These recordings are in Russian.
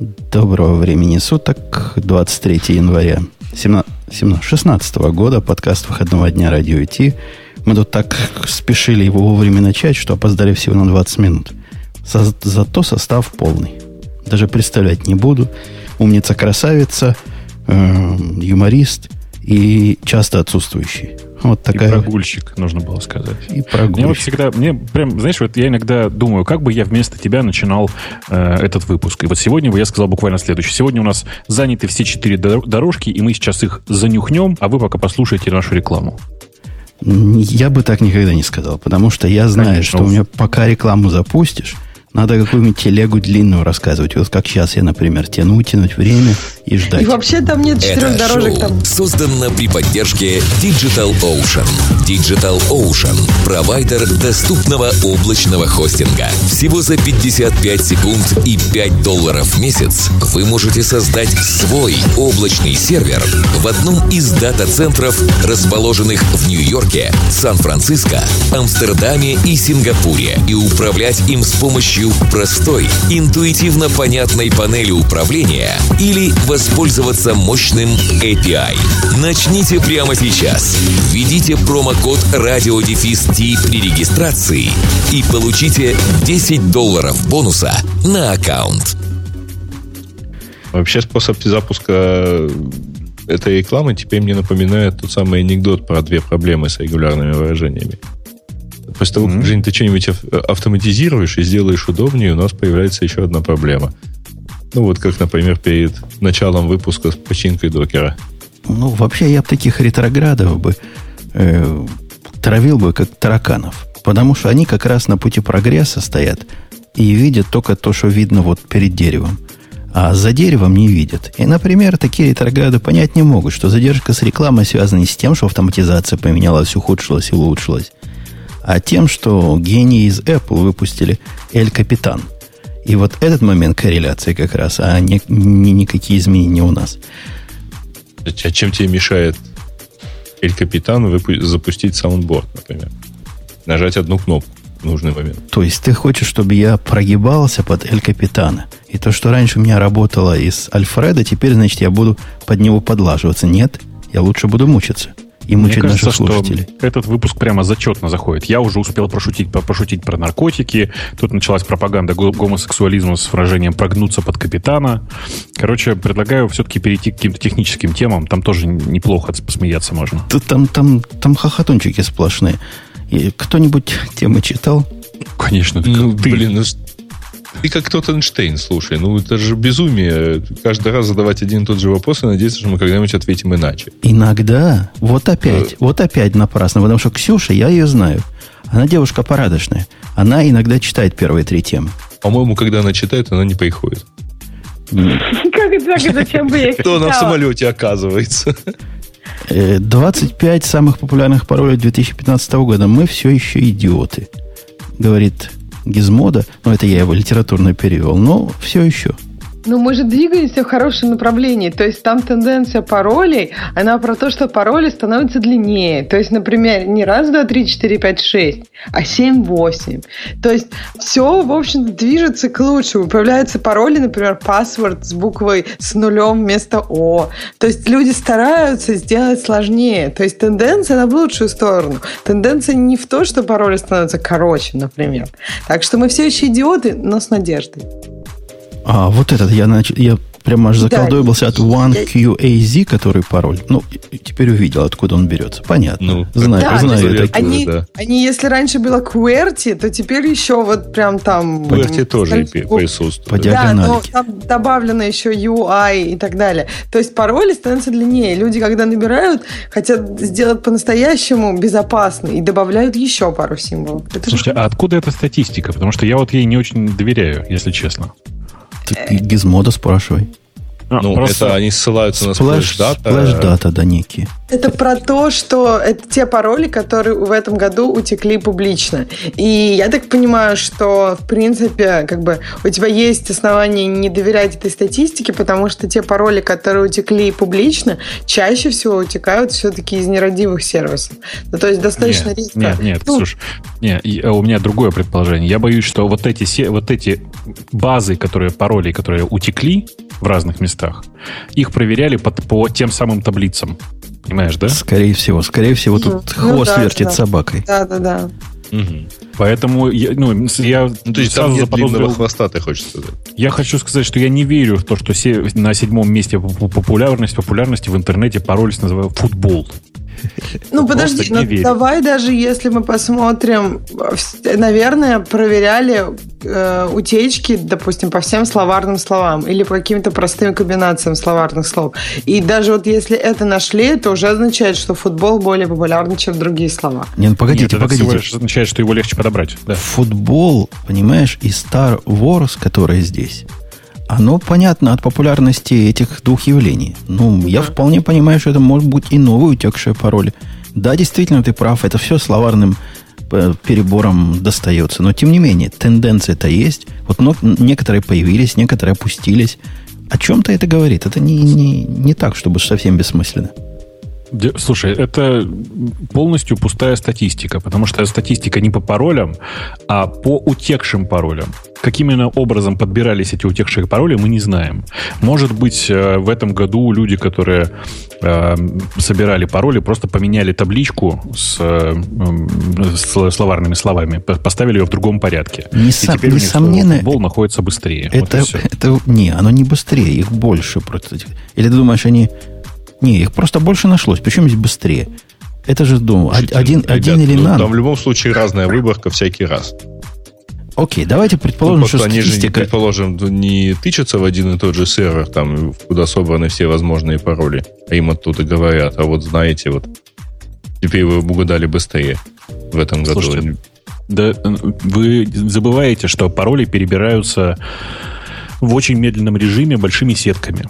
Доброго времени суток, 23 января 2016 года, подкаст выходного дня радио IT. Мы тут так спешили его вовремя начать, что опоздали всего на 20 минут. Со, зато состав полный. Даже представлять не буду. Умница-красавица, э, юморист и часто отсутствующий. Вот такая... И прогульщик, нужно было сказать. И прогульщик. Мне вот всегда, мне прям, знаешь, вот я иногда думаю, как бы я вместо тебя начинал э, этот выпуск. И вот сегодня я сказал буквально следующее. Сегодня у нас заняты все четыре дорожки, и мы сейчас их занюхнем, а вы пока послушаете нашу рекламу. Я бы так никогда не сказал, потому что я знаю, Конечно. что у меня пока рекламу запустишь, надо какую-нибудь телегу длинную рассказывать. Вот как сейчас я, например, тяну, тянуть время и ждать. И вообще там нет четырех Это дорожек. Шоу там. создано при поддержке Digital Ocean. Digital Ocean – провайдер доступного облачного хостинга. Всего за 55 секунд и 5 долларов в месяц вы можете создать свой облачный сервер в одном из дата-центров, расположенных в Нью-Йорке, Сан-Франциско, Амстердаме и Сингапуре, и управлять им с помощью помощью простой, интуитивно понятной панели управления или воспользоваться мощным API. Начните прямо сейчас. Введите промокод радиодефис при регистрации и получите 10 долларов бонуса на аккаунт. Вообще способ запуска этой рекламы теперь мне напоминает тот самый анекдот про две проблемы с регулярными выражениями. После того, как, Жень, ты что-нибудь автоматизируешь и сделаешь удобнее, у нас появляется еще одна проблема. Ну, вот как, например, перед началом выпуска с починкой докера. Ну, вообще, я бы таких ретроградов бы э, травил бы, как тараканов. Потому что они как раз на пути прогресса стоят и видят только то, что видно вот перед деревом. А за деревом не видят. И, например, такие ретрограды понять не могут, что задержка с рекламой связана не с тем, что автоматизация поменялась, ухудшилась и улучшилась, а тем, что гении из Apple выпустили El Capitan. И вот этот момент корреляции как раз, а не, не никакие изменения у нас. А чем тебе мешает El Capitan выпу- запустить soundboard, например? Нажать одну кнопку в нужный момент. То есть ты хочешь, чтобы я прогибался под Эль Капитана? И то, что раньше у меня работало из Альфреда, теперь, значит, я буду под него подлаживаться. Нет, я лучше буду мучиться и мучить Мне кажется, наших слушателей. Что этот выпуск прямо зачетно заходит. Я уже успел пошутить, пошутить про наркотики. Тут началась пропаганда гомосексуализма с выражением «прогнуться под капитана». Короче, предлагаю все-таки перейти к каким-то техническим темам. Там тоже неплохо посмеяться можно. Там, там, там хохотунчики сплошные. Кто-нибудь темы читал? Конечно. Ну, ты. блин, ну ты как тот Эйнштейн, слушай, ну это же безумие. Каждый раз задавать один и тот же вопрос и надеяться, что мы когда-нибудь ответим иначе. Иногда. Вот опять. Э... Вот опять напрасно. Потому что Ксюша, я ее знаю. Она девушка порядочная. Она иногда читает первые три темы. По-моему, когда она читает, она не приходит. Как это так? Зачем бы я Кто она в самолете оказывается? 25 э, самых популярных паролей 2015 года. Мы все еще идиоты, говорит Гизмода, ну это я его литературно перевел, но все еще – ну, мы же двигаемся в хорошем направлении. То есть там тенденция паролей, она про то, что пароли становятся длиннее. То есть, например, не раз, два, три, четыре, пять, шесть, а семь, восемь. То есть все, в общем движется к лучшему. Появляются пароли, например, паспорт с буквой с нулем вместо О. То есть люди стараются сделать сложнее. То есть тенденция на в лучшую сторону. Тенденция не в то, что пароли становятся короче, например. Так что мы все еще идиоты, но с надеждой. А, вот этот, я, нач... я прямо аж заколдуился да. от OneQAZ, который пароль. Ну, теперь увидел, откуда он берется. Понятно. Ну, знаю, да, знаю такие. Они, да. они, если раньше было QWERTY, то теперь еще вот прям там... QWERTY тоже присутствует. По. Да, но там добавлено еще UI и так далее. То есть пароли становятся длиннее. Люди, когда набирают, хотят сделать по-настоящему безопасно и добавляют еще пару символов. Это Слушайте, же... а откуда эта статистика? Потому что я вот ей не очень доверяю, если честно. Ты, Gizmodo спрашивай. А, ну, просто... это они ссылаются на SplashData. SplashData, да, некие. Это про то, что это те пароли, которые в этом году утекли публично. И я так понимаю, что, в принципе, как бы у тебя есть основания не доверять этой статистике, потому что те пароли, которые утекли публично, чаще всего утекают все-таки из нерадивых сервисов. Ну, то есть достаточно нет, риска. Нет, нет, ну, слушай, нет, у меня другое предположение. Я боюсь, что вот эти, вот эти базы, которые пароли, которые утекли в разных местах, их проверяли под, по тем самым таблицам. Понимаешь, да? Скорее всего. Скорее всего, тут ну, хвост да, вертит да. собакой. Да, да, да. Угу. Поэтому я, ну, я ну, то есть там нет длинного хвоста, ты хочешь сказать? Я хочу сказать, что я не верю в то, что на седьмом месте популярность, популярности в интернете пароль называют футбол. Ну, подожди, ну, давай даже если мы посмотрим, наверное, проверяли э, утечки, допустим, по всем словарным словам или по каким-то простым комбинациям словарных слов. И даже вот если это нашли, это уже означает, что футбол более популярный, чем другие слова. Не, ну погодите, Нет, это погодите. всего лишь означает, что его легче подобрать. Да. Футбол, понимаешь, и Star Wars, которая здесь, оно понятно от популярности этих двух явлений. Ну, я вполне понимаю, что это может быть и новые утекшие пароли. Да, действительно, ты прав, это все словарным э, перебором достается. Но, тем не менее, тенденция-то есть. Вот ну, некоторые появились, некоторые опустились. О чем-то это говорит. Это не, не, не так, чтобы совсем бессмысленно. Слушай, это полностью пустая статистика, потому что статистика не по паролям, а по утекшим паролям. Каким именно образом подбирались эти утекшие пароли, мы не знаем. Может быть, э, в этом году люди, которые э, собирали пароли, просто поменяли табличку с, э, с словарными словами, поставили ее в другом порядке. Несом, и теперь несомненно, футбол находится быстрее. Это, вот это, не, оно не быстрее, их больше. Просто. Или ты думаешь, они не, их просто больше нашлось. Причем здесь быстрее. Это же, думаю, Слушайте, один, ребят, один или ну, нано. Там в любом случае разная выборка всякий раз. Окей, давайте предположим, ну, что они статистика... же, предположим, не тычутся в один и тот же сервер, там, куда собраны все возможные пароли, а им оттуда говорят, а вот знаете, вот теперь вы угадали быстрее в этом году. Слушайте, да, вы забываете, что пароли перебираются в очень медленном режиме большими сетками.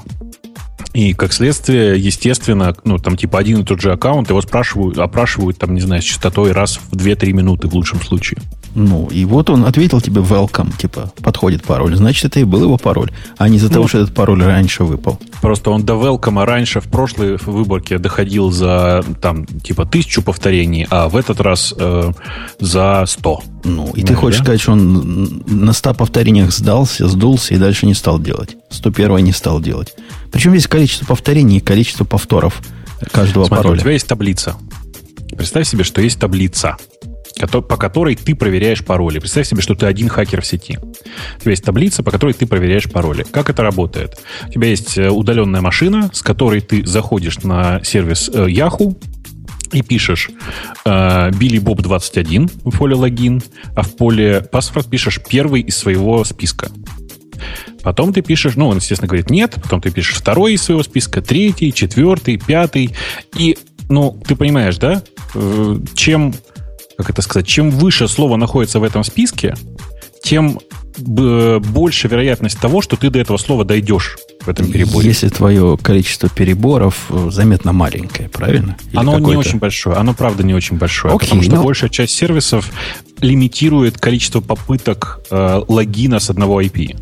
И как следствие, естественно, ну, там типа один и тот же аккаунт, его спрашивают, опрашивают, там, не знаю, с частотой раз в 2-3 минуты в лучшем случае. Ну, и вот он ответил тебе welcome, типа, подходит пароль. Значит, это и был его пароль, а не из-за ну, того, что этот пароль раньше выпал. Просто он до welcome раньше в прошлой выборке доходил за, там, типа, тысячу повторений, а в этот раз э, за 100. Ну, и ну, ты хочешь да? сказать, что он на 100 повторениях сдался, сдулся и дальше не стал делать. 101 не стал делать. Причем есть количество повторений и количество повторов каждого Смотри, пароля. у тебя есть таблица. Представь себе, что есть таблица, по которой ты проверяешь пароли. Представь себе, что ты один хакер в сети. У тебя есть таблица, по которой ты проверяешь пароли. Как это работает? У тебя есть э, удаленная машина, с которой ты заходишь на сервис э, Yahoo, и пишешь Билли Боб 21 в поле логин, а в поле паспорт пишешь первый из своего списка. Потом ты пишешь, ну, он, естественно, говорит нет, потом ты пишешь второй из своего списка, третий, четвертый, пятый. И, ну, ты понимаешь, да, э, чем, как это сказать, чем выше слово находится в этом списке, тем больше вероятность того, что ты до этого слова дойдешь в этом переборе. Если твое количество переборов э, заметно маленькое, правильно? Или оно не очень большое, оно правда не очень большое, Окей, потому что но... большая часть сервисов лимитирует количество попыток э, логина с одного IP.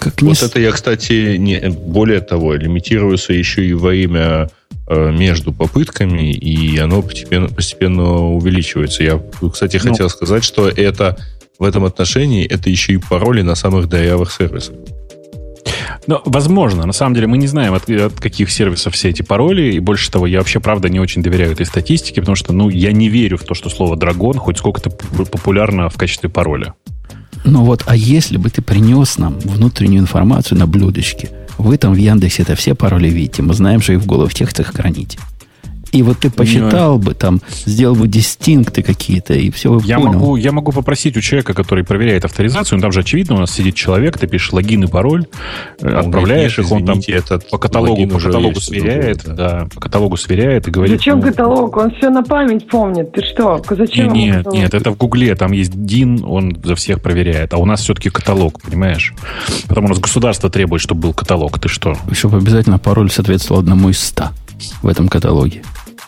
Как вот не... это я, кстати, не, более того, лимитируется еще и во имя э, между попытками, и оно постепенно, постепенно увеличивается. Я, кстати, ну, хотел сказать, что это в этом отношении это еще и пароли на самых дырявых сервисах. Ну, возможно. На самом деле мы не знаем, от, от каких сервисов все эти пароли. И больше того, я вообще, правда, не очень доверяю этой статистике, потому что, ну, я не верю в то, что слово «драгон» хоть сколько-то популярно в качестве пароля. Ну вот, а если бы ты принес нам внутреннюю информацию на блюдечке, вы там в Яндексе это все пароли видите, мы знаем, что их в голов текстах храните. И вот ты посчитал бы, там, сделал бы дистинкты какие-то, и все бы я понял. Могу, я могу попросить у человека, который проверяет авторизацию, ну, там же очевидно, у нас сидит человек, ты пишешь логин и пароль, э, Ну, отправляешь нет, их, он там извините, этот по каталогу, по каталогу есть, сверяет, да. да, по каталогу сверяет и говорит... Зачем ну, каталог? Он все на память помнит. Ты что? Зачем Нет, каталог? нет, это в Гугле, там есть ДИН, он за всех проверяет, а у нас все-таки каталог, понимаешь? Потому у нас государство требует, чтобы был каталог, ты что? Чтобы обязательно пароль соответствовал одному из ста в этом каталоге.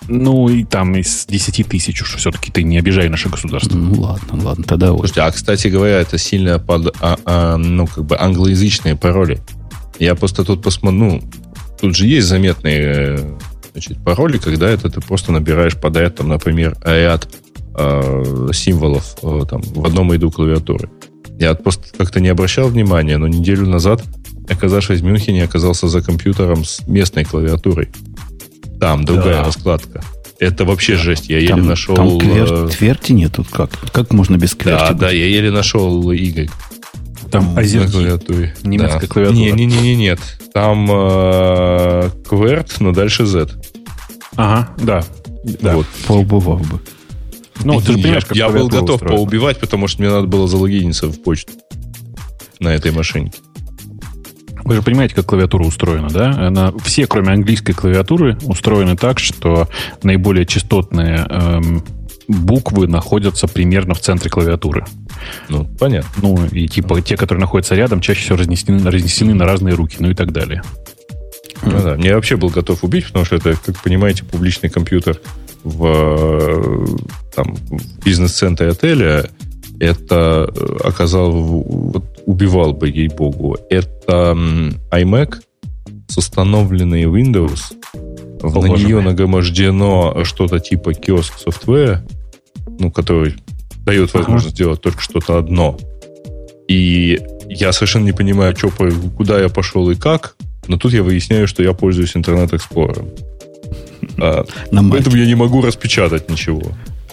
Ну, и там из 10 тысяч уж все-таки ты не обижай наше государство. Ну, ладно, ладно, тогда вот. Слушайте, а, кстати говоря, это сильно под, а, а, ну, как бы англоязычные пароли. Я просто тут посмотрю, ну, тут же есть заметные э, значит, пароли, когда это ты просто набираешь подряд, там, например, ряд э, символов э, там, в одном ряду клавиатуры. Я просто как-то не обращал внимания, но неделю назад, оказавшись в Мюнхене, оказался за компьютером с местной клавиатурой. Там другая Да. раскладка. Это вообще жесть. Я еле Там, нашел... там квер- э, тверти нет тут как? Как можно без кверти? да, быть? да, я еле нашел Y Там на азерки. клавиатуре. Немецкая Да. клавиатура. Не, не, не, не, нет. Там э, кверт, но дальше Z. Ага, да. да. Вот. Поубывал бы. Ну, ты же я, понимаешь, как я был готов устроена. поубивать, потому что мне надо было залогиниться в почту на этой машинке. Вы же понимаете, как клавиатура устроена, да? Она, все, кроме английской клавиатуры, устроены так, что наиболее частотные эм, буквы находятся примерно в центре клавиатуры. Ну, понятно. Ну, и типа те, которые находятся рядом, чаще всего разнесены, разнесены на разные руки, ну и так далее. Ну да, мне вообще был готов убить, потому что это, как понимаете, публичный компьютер в, э, там, бизнес-центре отеля. Это э, оказал, вот, убивал бы, ей-богу. Это iMac с установленной Windows. О, на нее нагромождено что-то типа киоск софтвера, ну, который дает возможность сделать только что-то одно. И я совершенно не понимаю, что, куда я пошел и как, но тут я выясняю, что я пользуюсь Explorer. А. Поэтому я не могу распечатать ничего.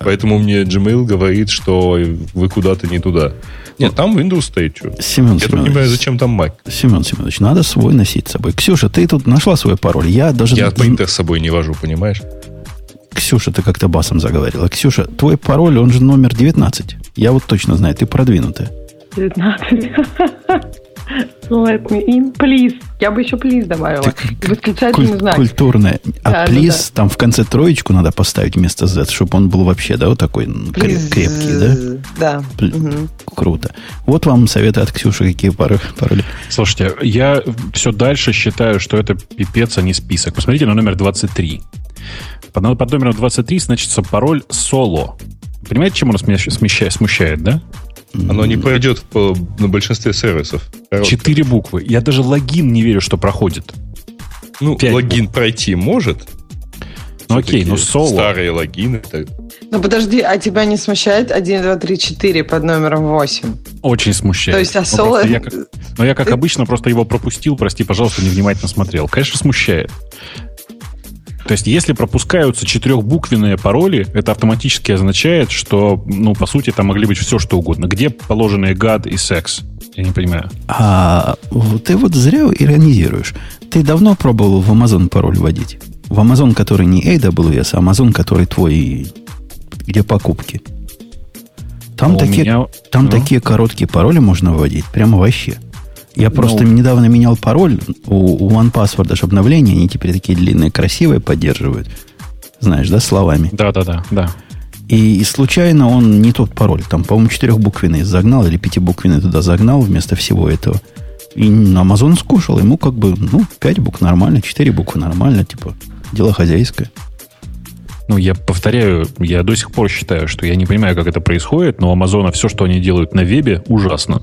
Поэтому мне Gmail говорит, что вы куда-то не туда. Нет, там Windows стоит. Что? Семен Я тут не Семенович, понимаю, зачем там Mac. Семен Семенович, надо свой носить с собой. Ксюша, ты тут нашла свой пароль. Я даже... Я принтер с собой не вожу, понимаешь? Ксюша, ты как-то басом заговорила. Ксюша, твой пароль, он же номер 19. Я вот точно знаю, ты продвинутая. 19. Let me in, please. Я бы еще please добавила. И Восклицательный Куль- знак. Культурная. А Да, да, плиз, там в конце троечку надо поставить вместо Z, чтобы он был вообще, да, вот такой Please. крепкий, да? Да. Пл- Мгм. Круто. Вот вам советы от Ксюши, какие пары- пароли. Слушайте, я все дальше считаю, что это пипец, а не список. Посмотрите на номер 23. Под, под номером 23 значится пароль соло. Понимаете, чем он смещает, смущает, да? Оно не пройдет в по- на большинстве сервисов. Короткое. Четыре буквы. Я даже логин не верю, что проходит. Ну, пять логин пройти может. Ну окей, ну соло. Старые логины. так. Ну подожди, а тебя не смущает 1, 2, 3, 4 под номером 8? Очень смущает. То есть, а Ну, соло... просто я как- Но я, как обычно, просто его пропустил, прости, пожалуйста, невнимательно смотрел. Конечно, смущает. То есть, если пропускаются четырехбуквенные пароли, это автоматически означает, что, ну, по сути, там могли быть все, что угодно. Где положенные гад и секс? Я не понимаю. А ты вот зря иронизируешь. Ты давно пробовал в Amazon пароль вводить? В Amazon, который не AWS, а Amazon, который твой, где покупки. Там, А такие, меня- там ну. такие короткие пароли можно вводить, прямо вообще. Я Ну. просто недавно менял пароль у, у OnePassword аж обновления, они теперь такие длинные, красивые поддерживают. Знаешь, да, словами. Да-да-да, да. И, и случайно он не тот пароль. Там, по-моему, четырехбуквенный загнал или пятибуквенный туда загнал вместо всего этого. И Amazon скушал. Ему как бы, ну, пять букв нормально, четыре буквы нормально. Типа, дело хозяйское. Ну, я повторяю, я до сих пор считаю, что я не понимаю, как это происходит, но у Амазона все, что они делают на вебе, ужасно.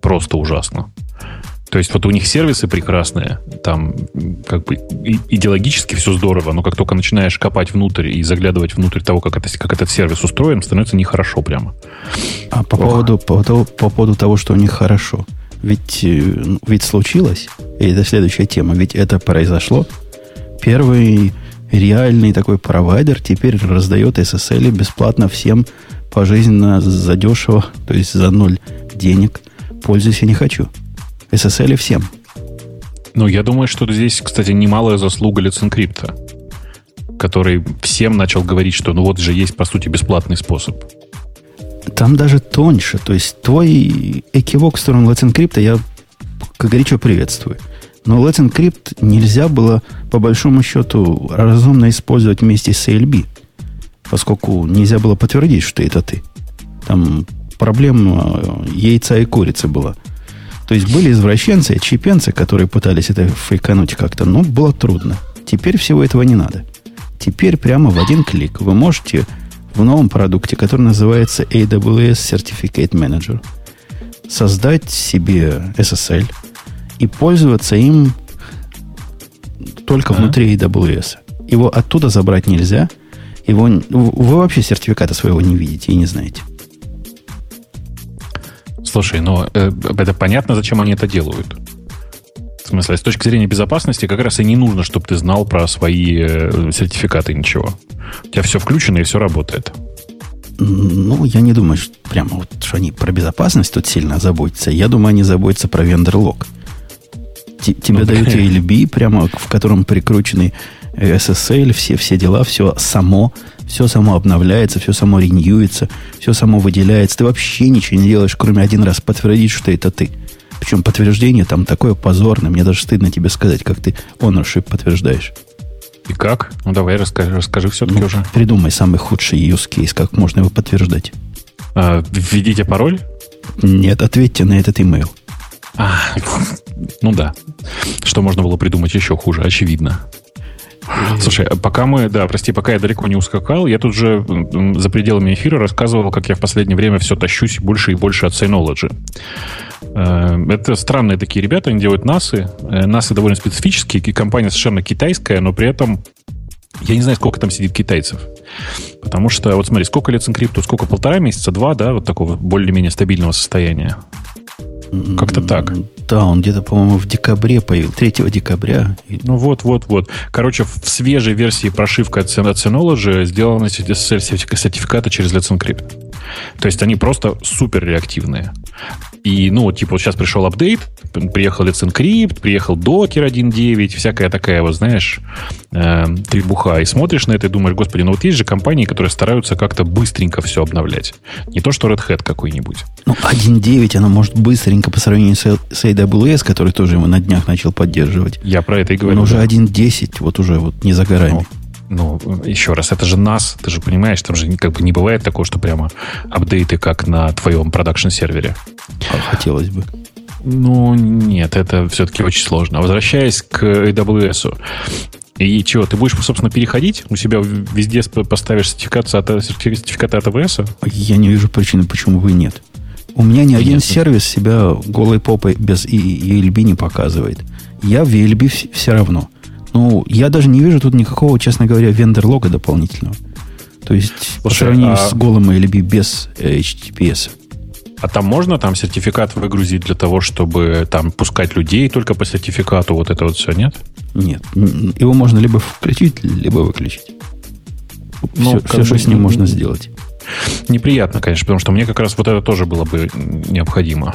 Просто ужасно. То есть вот у них сервисы прекрасные, там как бы идеологически все здорово, но как только начинаешь копать внутрь и заглядывать внутрь того, как, это, как этот сервис устроен, становится нехорошо прямо. А по поводу, по, поводу- по поводу того, что у них хорошо. Ведь, э, ну, ведь случилось, и это следующая тема, ведь это произошло. Первый реальный такой провайдер теперь раздает SSL бесплатно всем пожизненно задешево, то есть за ноль денег. Пользуюсь я не хочу. SSL всем. Ну, я думаю, что здесь, кстати, немалая заслуга лиценкрипта, который всем начал говорить, что ну вот же есть, по сути, бесплатный способ. Там даже тоньше. То есть твой Equivox в сторону Encrypt я горячо приветствую. Но Let's Encrypt нельзя было, по большому счету, разумно использовать вместе с ALB, поскольку нельзя было подтвердить, что это ты. Там проблема яйца и курицы была. То есть были извращенцы, отщепенцы, которые пытались это фейкануть как-то, но было трудно. Теперь всего этого не надо. Теперь прямо в один клик вы можете в новом продукте, который называется AWS Certificate Manager, создать себе SSL и пользоваться им только а? внутри AWS. Его оттуда забрать нельзя. Его, вы вообще сертификата своего не видите и не знаете. Слушай, ну э, это понятно, зачем они это делают. В смысле, с точки зрения безопасности, как раз и не нужно, чтобы ты знал про свои э, сертификаты ничего. У тебя все включено и все работает. Ну, я не думаю, что прямо вот, что они про безопасность тут сильно заботятся. Я думаю, они заботятся про вендор-лог. Тебе ну, дают ALB, прямо в котором прикручены SSL, все, все дела, все само, все само обновляется, все само реньюется, все само выделяется. Ты вообще ничего не делаешь, кроме один раз подтвердить, что это ты. Причем подтверждение там такое позорное. Мне даже стыдно тебе сказать, как ты ownership подтверждаешь. И как? Ну, давай расскажи, расскажи все-таки ну, уже. Придумай самый худший use case, как можно его подтверждать. А, введите пароль? Нет, ответьте на этот email. А, ну да. Что можно было придумать еще хуже, очевидно. Слушай, пока мы, да, прости, пока я далеко не ускакал, я тут же за пределами эфира рассказывал, как я в последнее время все тащусь больше и больше от Synology. Э, это странные такие ребята, они делают НАСы. Э, НАСы довольно специфические, компания совершенно китайская, но при этом я не знаю, сколько там сидит китайцев. Потому что, вот смотри, сколько лет Encrypt, сколько, полтора месяца, два, да, вот такого более-менее стабильного состояния. Как-то так. Да, он где-то, по-моему, в декабре появился, 3 декабря. Ну вот, вот, вот. Короче, в свежей версии прошивка от Synology сделаны сертификаты через Let's Encrypt. То есть они просто супер реактивные. И, ну, типа, вот сейчас пришел апдейт, приехал Let's Encrypt, приехал Docker 1.9, всякая такая, вот, знаешь, э, требуха. И смотришь на это и думаешь, господи, ну вот есть же компании, которые стараются как-то быстренько все обновлять. Не то, что Red Hat какой-нибудь. Ну, 1.9, оно может быстренько по сравнению с, с AWS, который тоже его на днях начал поддерживать. Я про это и говорю. Но уже 1.10, вот уже вот не за горами. Ну, ну, еще раз, это же нас, ты же понимаешь, там же как бы не бывает такого, что прямо апдейты, как на твоем продакшн-сервере. А хотелось бы. Ну, нет, это все-таки очень сложно. Возвращаясь к AWS, и чего, ты будешь, собственно, переходить? У себя везде поставишь сертификат, сертификат от AWS? Я не вижу причины, почему бы и нет. У меня ни один сервис себя голой попой без ELB не показывает. Я в ELB все равно. Ну, я даже не вижу тут никакого, честно говоря, вендор-лога дополнительного. То есть, Слушай, по сравнению а... с голым LB без э, HTTPS. А там можно там сертификат выгрузить для того, чтобы там пускать людей только по сертификату, вот это вот все, нет? Нет. Его можно либо включить, либо выключить. Ну, все, все что с ним можно сделать. Неприятно, конечно, потому что мне как раз вот это тоже было бы необходимо.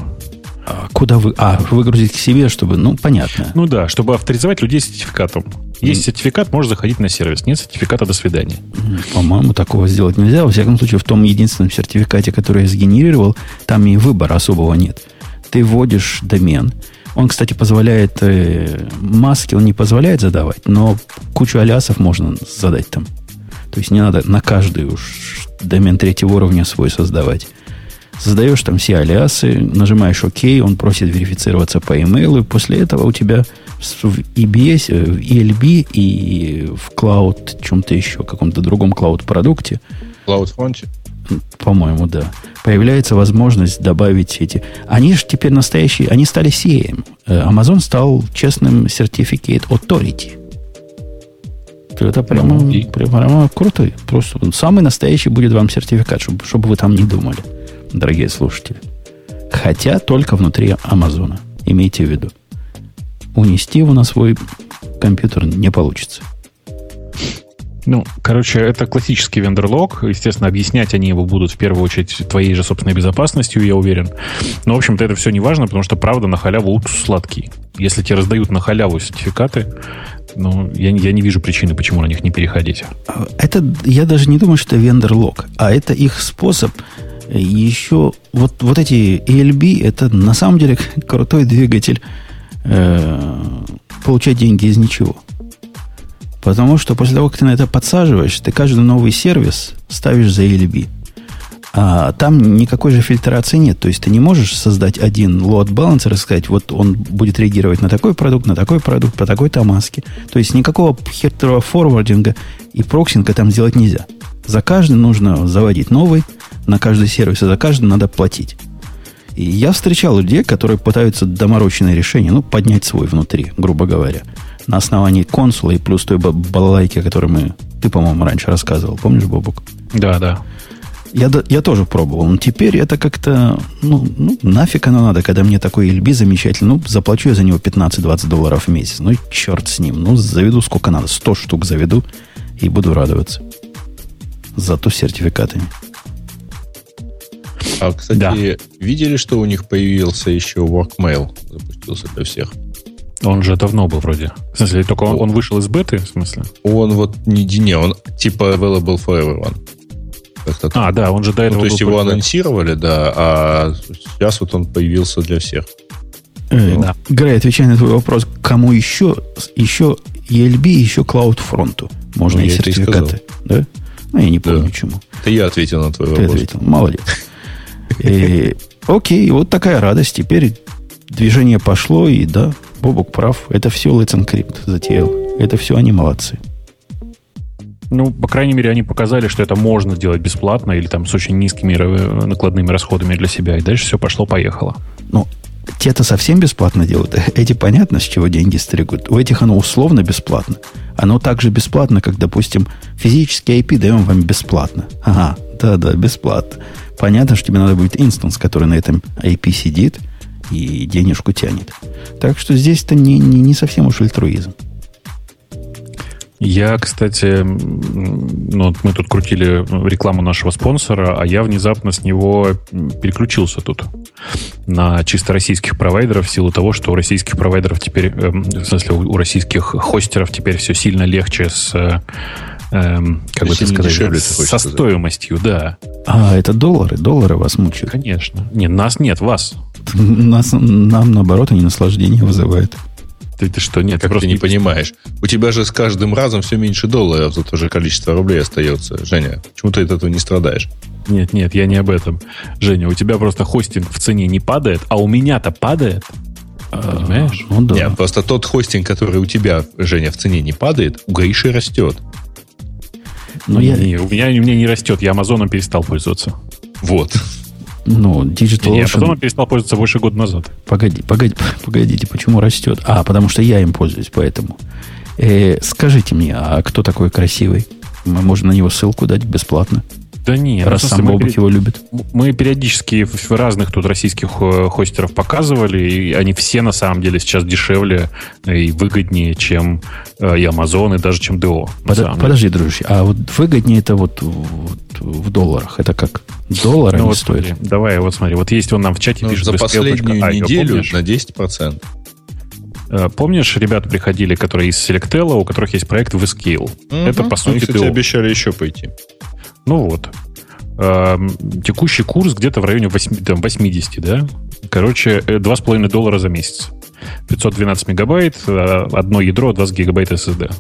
А, куда вы... А, выгрузить к себе, чтобы... Ну, понятно. Ну да, чтобы авторизовать людей с сертификатом. Есть сертификат, можешь заходить на сервис. Нет сертификата, до свидания. По-моему, такого сделать нельзя. Во всяком случае, в том единственном сертификате, который я сгенерировал, там и выбора особого нет. Ты вводишь домен. Он, кстати, позволяет... Э, маски он не позволяет задавать, но кучу алясов можно задать там. То есть не надо на каждый уж домен третьего уровня свой создавать. Создаешь там все алиасы, нажимаешь ОК, он просит верифицироваться по имейлу, и после этого у тебя в EBS, э, в ELB и в Cloud, чем-то еще, каком-то другом Cloud-продукте. CloudFront? По-моему, да. Появляется возможность добавить эти... Они же теперь настоящие, они стали CM. Э, Amazon стал честным Certificate Authority. Это прямо, ну, и... прямо крутой. Просто самый настоящий будет вам сертификат, чтобы, чтобы вы там не думали дорогие слушатели. Хотя только внутри Амазона. Имейте в виду. Унести его на свой компьютер не получится. Ну, короче, это классический вендор-лог. Естественно, объяснять они его будут в первую очередь твоей же собственной безопасностью, я уверен. Но, в общем-то, это все не важно, потому что, правда, на халяву лучше сладкий. Если тебе раздают на халяву сертификаты, Ну, я, я не вижу причины, почему на них не переходить. А, это, я даже не думаю, что это вендор-лог, а это их способ еще... Вот, вот эти ELB, это на самом деле крутой двигатель э, получать деньги из ничего. Потому что после того, как ты на это подсаживаешь, ты каждый новый сервис ставишь за ELB. А там никакой же фильтрации нет. То есть ты не можешь создать один лот балансер и сказать, вот он будет реагировать на такой продукт, на такой продукт, по такой-то маске. То есть никакого хитрого форвардинга и проксинга там сделать нельзя. За каждый нужно заводить новый, на каждый сервис, и за каждый надо платить. И я встречал людей, которые пытаются домороченное решение, ну, поднять свой внутри, грубо говоря, на основании консула и плюс той балалайки, о которой мы, ты, по-моему, раньше рассказывал. Помнишь, Бобук? Да, да. Я, я тоже пробовал. Но теперь это как-то... Ну, ну, нафиг оно надо, когда мне такой LB замечательный. Ну, заплачу я за него 15-20 долларов в месяц. Ну, черт с ним. Ну, заведу сколько надо. 100 штук заведу и буду радоваться. Зато сертификатами. А, кстати, да. видели, что у них появился еще WorkMail? Запустился для всех. Он же давно был вроде. В смысле, только он, он вышел из беты, в смысле? Он вот не, не он типа available for everyone. А, да, он же до этого. Ну, то есть его анонсировали, да, а сейчас вот он появился для всех. Э, ну. да. Грей, отвечая на твой вопрос, кому еще, еще ELB, еще CloudFront можно ну, и сертификаты, да? Ну, я не помню, да. чему. Это я ответил на твой Ты вопрос. ответил, молодец. И, окей, вот такая радость. Теперь движение пошло, и да, Бобок прав. Это все Let's Encrypt затеял. Это все они молодцы. Ну, по крайней мере, они показали, что это можно сделать бесплатно или там с очень низкими накладными расходами для себя. И дальше все пошло-поехало. Ну, те-то совсем бесплатно делают. Эти понятно, с чего деньги стригут. У этих оно условно бесплатно. Оно также бесплатно, как, допустим, физический IP даем вам бесплатно. Ага, да-да, бесплатно. Понятно, что тебе надо будет инстанс, который на этом IP сидит и денежку тянет. Так что здесь-то не, не, не совсем уж альтруизм. Я, кстати, ну, мы тут крутили рекламу нашего спонсора, а я внезапно с него переключился тут на чисто российских провайдеров в силу того, что у российских провайдеров теперь, эм, в смысле, у российских хостеров теперь все сильно легче с эм, как бы это сказать, дешевле, со сказать. стоимостью, да. А, это доллары? Доллары вас мучают? Конечно. Нет, нас нет, вас. Нас, нам, наоборот, они наслаждение вызывают. Ты, ты что, нет, как ты просто не понимаешь. У тебя же с каждым разом все меньше долларов за то же количество рублей остается. Женя, почему ты от этого не страдаешь? Нет, нет, я не об этом. Женя, у тебя просто хостинг в цене не падает, а у меня-то падает. Понимаешь? Ну, да. Нет, просто тот хостинг, который у тебя, Женя, в цене не падает, у Гриши растет. Ну, я... не, у, меня, у меня не растет, я Амазоном перестал пользоваться. Вот. Ну, Digital Я потом перестал пользоваться больше года назад. Погоди, погоди, погодите, почему растет? А, потому что я им пользуюсь, поэтому. Э, скажите мне, а кто такой красивый? Мы можем на него ссылку дать бесплатно. Да нет. Раз сам Бобок перед... его любит. Мы периодически в разных тут российских э, хостеров показывали, и они все на самом деле сейчас дешевле и выгоднее, чем э, и Amazon, и даже чем DO. Под, подожди, дружище, а вот выгоднее это вот, вот в долларах? Это как? Доллар ну, вот стоит? Смотри, давай, вот смотри. Вот есть он нам в чате ну, пишет. За последнюю IO, неделю помнишь? на 10%. Э, помнишь, ребята приходили, которые из Selectel, у которых есть проект VScale? Угу. Это, по сути, Они, кстати, обещали еще пойти. Ну вот. Эм, текущий курс где-то в районе 8, там, 80, да? Короче, 2,5 э, доллара за месяц. 512 мегабайт, э, одно ядро, 20 гигабайт SSD.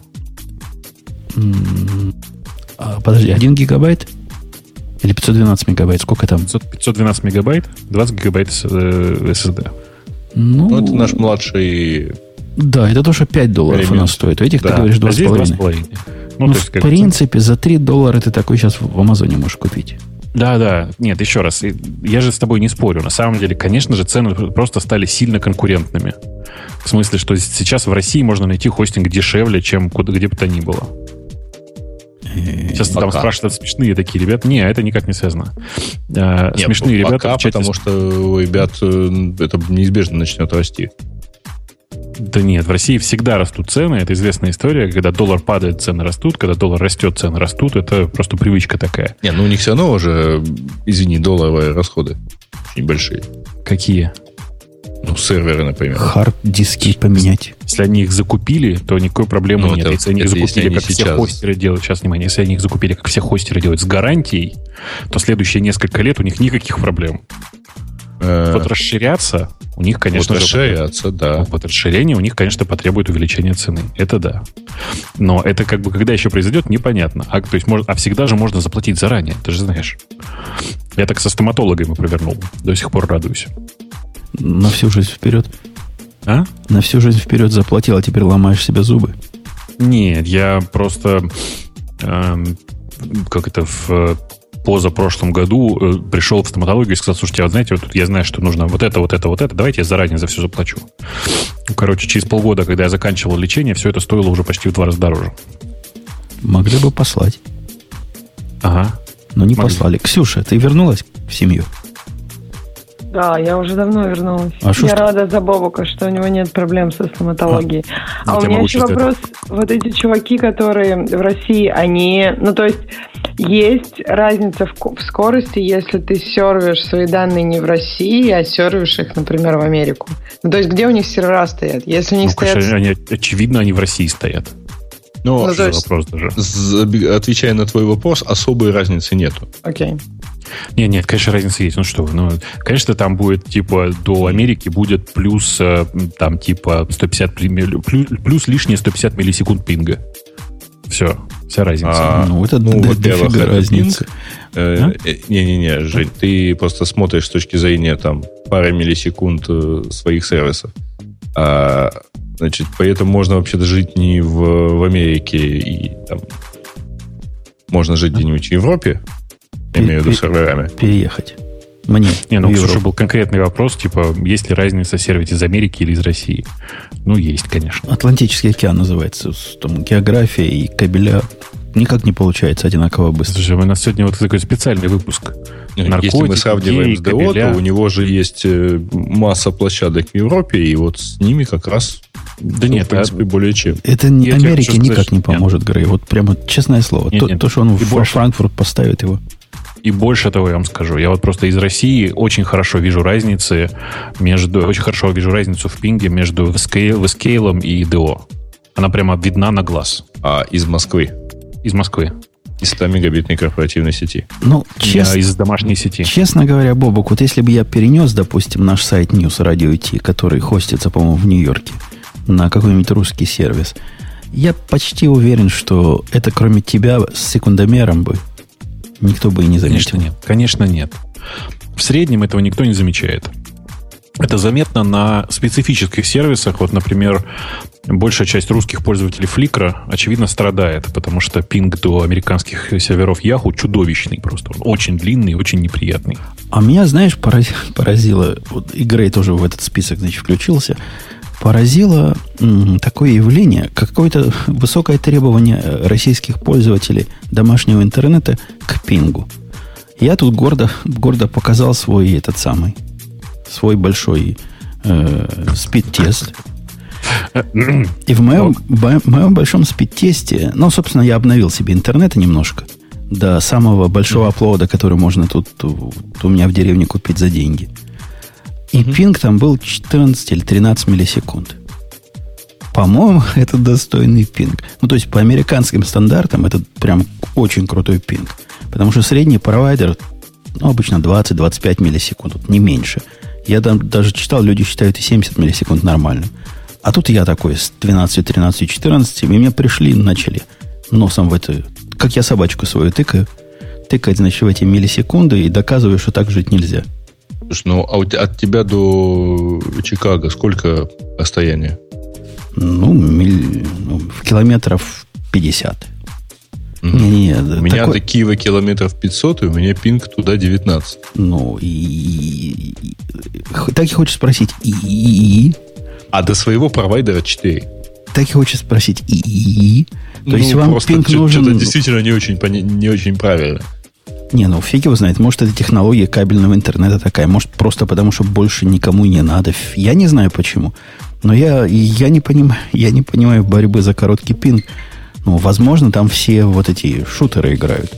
А, подожди, 1 гигабайт? Или 512 мегабайт? Сколько там? 500, 512 мегабайт, 20 гигабайт SSD. Ну, ну, это наш младший... Да, это тоже 5 долларов Элемент. у нас стоит. У этих, да. ты говоришь, 2,5. А ну, ну есть, в принципе, за 3 доллара ты такой сейчас в Амазоне можешь купить. Да, да. Нет, еще раз. Я же с тобой не спорю. На самом деле, конечно же, цены просто стали сильно конкурентными. В смысле, что сейчас в России можно найти хостинг дешевле, чем куда, где бы то ни было. Сейчас пока. там спрашивают смешные такие ребята. Не, это никак не связано. А, не, смешные пока, ребята. Чате... Потому что у ребят э, это неизбежно начнет расти. Да нет, в России всегда растут цены. Это известная история. Когда доллар падает, цены растут. Когда доллар растет, цены растут. Это просто привычка такая. Не, ну у них все равно уже, извини, долларовые расходы очень большие. Какие? Ну, серверы, например. Хард-диски поменять. Если они их закупили, то никакой проблемы Ну, нет. это- если они их закупили, они как все сейчас. хостеры делают, сейчас, внимание, если они их закупили, как все хостеры делают, с гарантией, то следующие несколько лет у них никаких проблем. Э, Вот расширяться у них, конечно же, расширяться, да. Вот расширение у них, конечно, потребует увеличения цены. Это да. Но это как бы когда еще произойдет, непонятно. А, то есть, может, а всегда же можно заплатить заранее, ты же знаешь. Я так со стоматологами провернул. До сих пор радуюсь. На всю жизнь вперед. А? На всю жизнь вперед заплатил, а теперь ломаешь себе зубы. Нет, я просто эм, как это в э, позапрошлом году э, пришел в стоматологию и сказал, слушайте, а вот знаете, вот тут я знаю, что нужно вот это, вот это, вот это, давайте я заранее за все заплачу. Короче, через полгода, когда я заканчивал лечение, все это стоило уже почти в два раза дороже. Могли бы послать, Ага. но не Могли. послали. Ксюша, ты вернулась в семью? Да, я уже давно вернулась. А что я ж- рада за Бобука, что у него нет проблем со стоматологией. А, я у тебя меня еще вопрос. Вот эти чуваки, которые в России, они... Ну, то есть, есть разница в, ко- в скорости, если ты сервишь свои данные не в России, а сервишь их, например, в Америку. Ну, то есть, где у них сервера стоят? Если у них Ну, стоят... конечно, они, очевидно, они в России стоят. Но, Ну, за есть- вопрос даже? отвечая на твой вопрос, особой разницы нету. Окей. Нет, нет, конечно, разница есть. Ну что вы, ну, конечно, там будет, типа, до Америки будет плюс, э, там, типа, 150, милли- плюс, плюс лишние 150 миллисекунд пинга. Все, вся разница. А, ну, это ну, во-первых, дофига это разницы. Э, А? Не-не-не, Жень, ты просто смотришь с точки зрения там пары миллисекунд э, своих сервисов. А, значит, поэтому можно вообще-то жить не в, в Америке и там можно жить где-нибудь в Европе, я имею в виду серверами. Переехать. Мне. Не, ну, Европу. был конкретный вопрос, типа, есть ли разница сервить из Америки или из России? Ну, есть, конечно. Атлантический океан называется. Там география и кабеля никак не получается одинаково быстро. Слушай, у нас сегодня вот такой специальный выпуск. Если Наркотики, мы сравниваем с ДО, кабеля. то у него же есть э, масса площадок в Европе, и вот с ними как раз Да всё, нет, в принципе, а- более чем. Это не Америке хочу сказать, никак не поможет, Грей. Вот прямо честное слово. Нет, то, нет. то, что он И в больше. Франкфурт поставит его. И больше того я вам скажу. Я вот просто из России очень хорошо вижу разницы между... Очень хорошо вижу разницу в пинге между VScale и DO. Она прямо видна на глаз. А из Москвы, Из Москвы. из 100 мегабитной корпоративной сети. Ну, честно, из домашней сети. честно говоря, Бобок, вот если бы я перенес, допустим, наш сайт News Radio T, который хостится, по-моему, в Нью-Йорке, на какой-нибудь русский сервис, я почти уверен, что это кроме тебя с секундомером бы никто бы и не заметил. Конечно нет. Конечно нет. В среднем этого никто не замечает. Это заметно на специфических сервисах. Вот, например, большая часть русских пользователей Flickr, очевидно, страдает, потому что пинг до американских серверов Yahoo чудовищный просто. Он очень длинный очень неприятный. А меня, знаешь, порази- поразило, вот и Грей тоже в этот список, значит, включился, поразило такое явление, какое-то высокое требование э, российских пользователей домашнего интернета к пингу. Я тут гордо, гордо показал свой этот самый, свой большой э, спид-тест. И в моем, в моем большом спид-тесте, ну, собственно, я обновил себе интернет немножко до самого большого оплода, который можно тут, тут у меня в деревне купить за деньги. И пинг там был 14 или 13 миллисекунд. По-моему, это достойный пинг. Ну, то есть, по американским стандартам, это прям очень крутой пинг. Потому что средний провайдер, ну, обычно 20-25 миллисекунд, вот не меньше. Я там даже читал, люди считают и 70 миллисекунд нормальным. А тут я такой с 12, 13, 14, и мне пришли, начали носом в это, как я собачку свою тыкаю, тыкать, значит, в эти миллисекунды и доказываю, что так жить нельзя. Слушай, ну а от тебя до Чикаго сколько расстояние? Ну, миль- ну, в километров 50. Не-не-не, У меня такой- до Киева километров 500, и у меня пинг туда 19. Ну, и, и- и- х- так и хочешь спросить, и, и- и- А до своего провайдера 4. так и хочешь спросить, и, и- и? То есть Ну, вам просто пинг нужен... Что-то действительно не очень, не очень правильно. Не, ну фиг его знает. Может, это технология кабельного интернета такая. Может, просто потому, что больше никому не надо. Я не знаю почему. Но я, я, не понимаю, я не понимаю борьбы за короткий пинг. Ну, возможно, там все вот эти шутеры играют.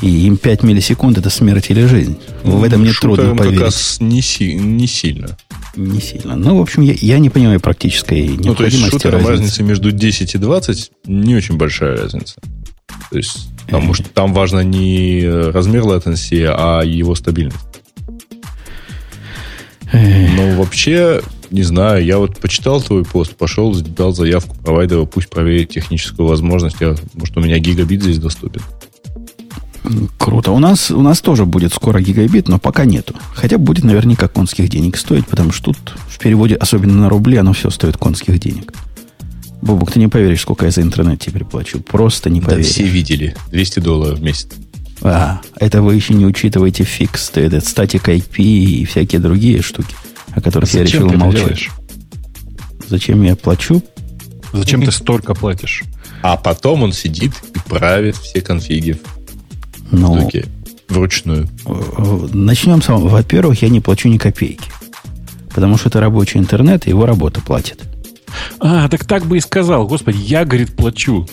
И им 5 миллисекунд это смерть или жизнь. В этом мне трудно Шутерам как поверить. раз не, си- не сильно. Не сильно. Ну, в общем, я, я не понимаю практической необходимости Ну, то есть шутером разница между 10 и 20 не очень большая разница. То есть, потому что там важно не размер latency, а его стабильность. Ну, вообще, не знаю, я вот почитал твой пост, пошел, дал заявку провайдеру, пусть проверит техническую возможность. Я, может, у меня гигабит здесь доступен. Круто. У нас, у нас тоже будет скоро гигабит, но пока нету. Хотя будет наверняка конских денег стоить, потому что тут в переводе, особенно на рубли, оно все стоит конских денег. Бобук, ты не поверишь, сколько я за интернет теперь плачу. Просто не Да, поверишь. все видели. 200 долларов в месяц. А, это вы еще не учитываете фикс, этот статик IP и всякие другие штуки, о которых я Зачем решил молчать. делаешь? Зачем я плачу? Зачем ты столько платишь? А потом он сидит и правит все конфиги Ну, доке вручную. э, начнем с самого. Во-первых, я не плачу ни копейки. Потому что это рабочий интернет, и его работа платит. А, так так бы и сказал. Господи, я, говорит, плачу.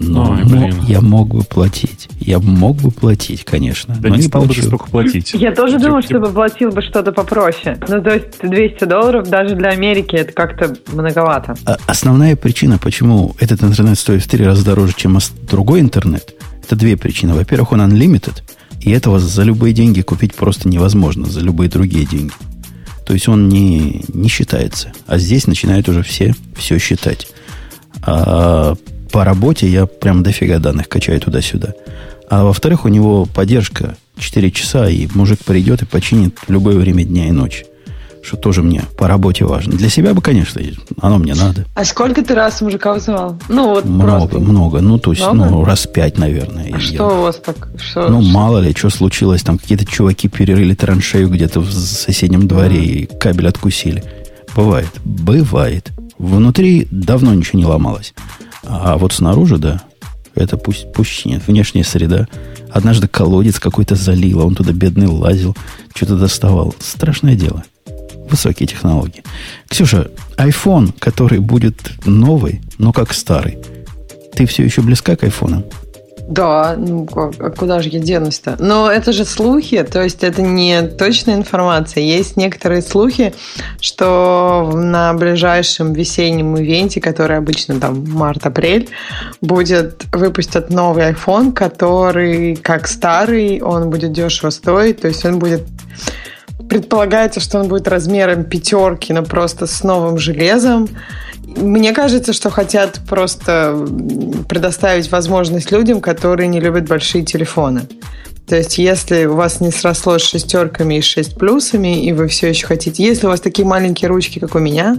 Но, Ой, но блин. я мог бы платить. Я мог бы платить, конечно. Да но не не стал бы ты столько платить. Я тоже Типа, думаю, типа, чтобы платил бы что-то попроще. Ну, то есть 200 долларов даже для Америки это как-то многовато. А Основная причина, почему этот интернет стоит в три раза дороже, чем другой интернет, это две причины. Во-первых, он unlimited, и этого за любые деньги купить просто невозможно, за любые другие деньги. То есть он не, не считается. А здесь начинают уже все все считать. А по работе я прям дофига данных качаю туда-сюда. А во-вторых, у него поддержка 4 часа, и мужик придет и починит в любое время дня и ночи. Что тоже мне по работе важно. Для себя бы, конечно, оно мне надо. А сколько ты раз мужика вызывал? Ну, вот Много, просто. много. Ну, то есть, Много? ну, раз пять, наверное. А я- что у вас так? Что, Ну, что- мало ли, что случилось. Там какие-то чуваки перерыли траншею где-то в соседнем дворе и кабель откусили. Бывает. Бывает. Внутри давно ничего не ломалось. А вот снаружи, да, это пусть, пусть чинят. Внешняя среда. Однажды колодец какой-то залило, он туда бедный лазил, что-то доставал. Страшное дело. Высокие технологии. Ксюша, iPhone, который будет новый, но как старый, ты все еще близка к айфонам? Да, ну как- а куда же я денусь-то? Но это же слухи, то есть это не точная информация. Есть некоторые слухи, что на ближайшем весеннем ивенте, который обычно там март-апрель, будет выпустят новый iPhone, который как старый, он будет дешево стоить, то есть он будет Предполагается, что он будет размером пятерки, но просто с новым железом. Мне кажется, что хотят просто предоставить возможность людям, которые не любят большие телефоны. То есть, если у вас не срослось с шестерками и шесть плюсами, и вы все еще хотите, если у вас такие маленькие ручки, как у меня,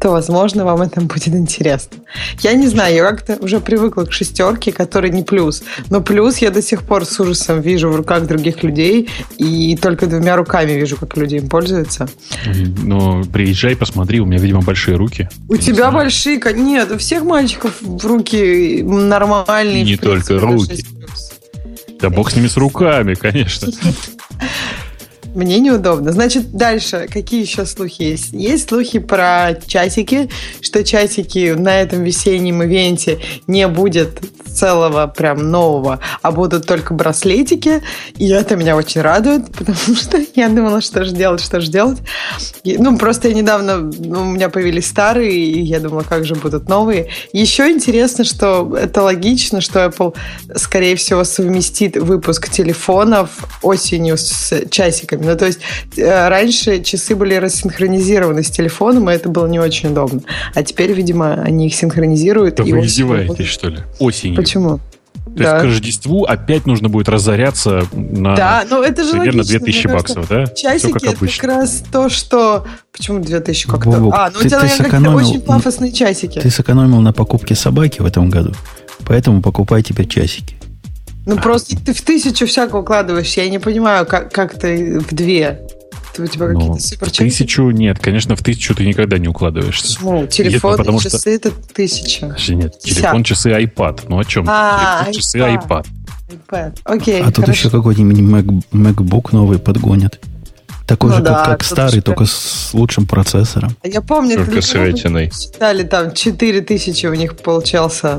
то, возможно, вам это будет интересно. Я не знаю, я как-то уже привыкла к шестерке, которая не плюс. Но плюс я до сих пор с ужасом вижу в руках других людей, и только двумя руками вижу, как люди им пользуются. Ну, приезжай, посмотри, у меня, видимо, большие руки. У тебя большие... Нет, у всех мальчиков руки нормальные. Не в принципе, только руки. 6 плюс. Да бог с ними с руками, конечно. Мне неудобно. Значит, дальше, какие еще слухи есть? Есть слухи про часики, что часики на этом весеннем ивенте не будет целого прям нового, а будут только браслетики. И это меня очень радует, потому что я думала, что же делать, что же делать. И, ну, просто я недавно, ну, у меня появились старые, и я думала, как же будут новые. Еще интересно, что это логично, что Apple, скорее всего, совместит выпуск телефонов осенью с часиками. Ну, то есть э, раньше часы были рассинхронизированы с телефоном, и это было не очень удобно. А теперь, видимо, они их синхронизируют. Да и вы осенью издеваетесь, что ли? Осенью. Почему? То есть к Рождеству опять нужно будет разоряться на Да, ну это же примерно логично. 2000 мне кажется. баксов, да? Все Часики как это как раз то, что... Почему 2000 как-то? Бобок, а, ну ты- у тебя, ты наверное, сэкономил- очень пафосные часики. Ты сэкономил на покупке собаки в этом году, поэтому покупай теперь часики. Ну просто ты в тысячу всякого укладываешь. Я не понимаю, как, как ты в две. Ты- У тебя Ну, какие-то в супер тысячу нет, конечно, в тысячу ты никогда не укладываешься. Ну, телефон Нет, потому и что- часы это тысяча. Подожди, Нет, телефон, часы, iPad. Ну о чем? А, Телефон, часы, iPad. iPad. Окей, а тут хорошо. еще какой-нибудь Mac- MacBook новый подгонят. Такой Ну же, да, как, как старый, только с лучшим процессором. Я помню, Только с ретиной. Считали там 4000 у них получался.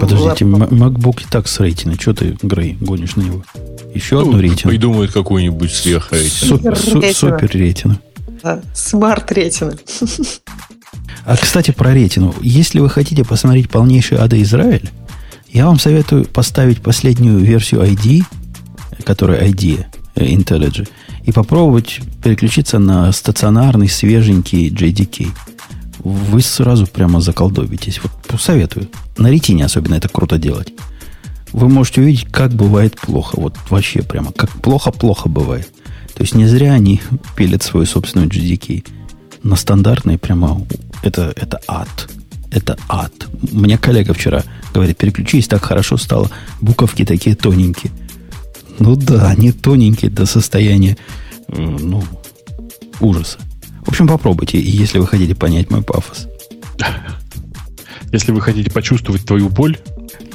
Подождите. М- MacBook и так с рейтиной. Что ты, Грей, гонишь на него? Еще Ну, одну рейтину. Придумают какую-нибудь сверхрейтинг. Супер, су- Ретина. супер рейтину. это смарт-ретина. А, кстати, про ретину. Если вы хотите посмотреть полнейший ада Израиль, я вам советую поставить последнюю версию ID, которая ID э, IntelliJ, и попробовать переключиться на стационарный, свеженький JDK. Вы сразу прямо заколдобитесь. Вот советую. На ретине особенно это круто делать. Вы можете увидеть, как бывает плохо. Вот вообще прямо, как плохо-плохо бывает. То есть не зря они пилят свою собственную JDK. На стандартный прямо это, это ад. Это ад. Мне коллега вчера говорит, переключись, так хорошо стало. Буковки такие тоненькие. Ну да, они тоненькие до состояния, ну, ужаса. В общем, попробуйте, если вы хотите понять мой пафос. Если вы хотите почувствовать твою боль...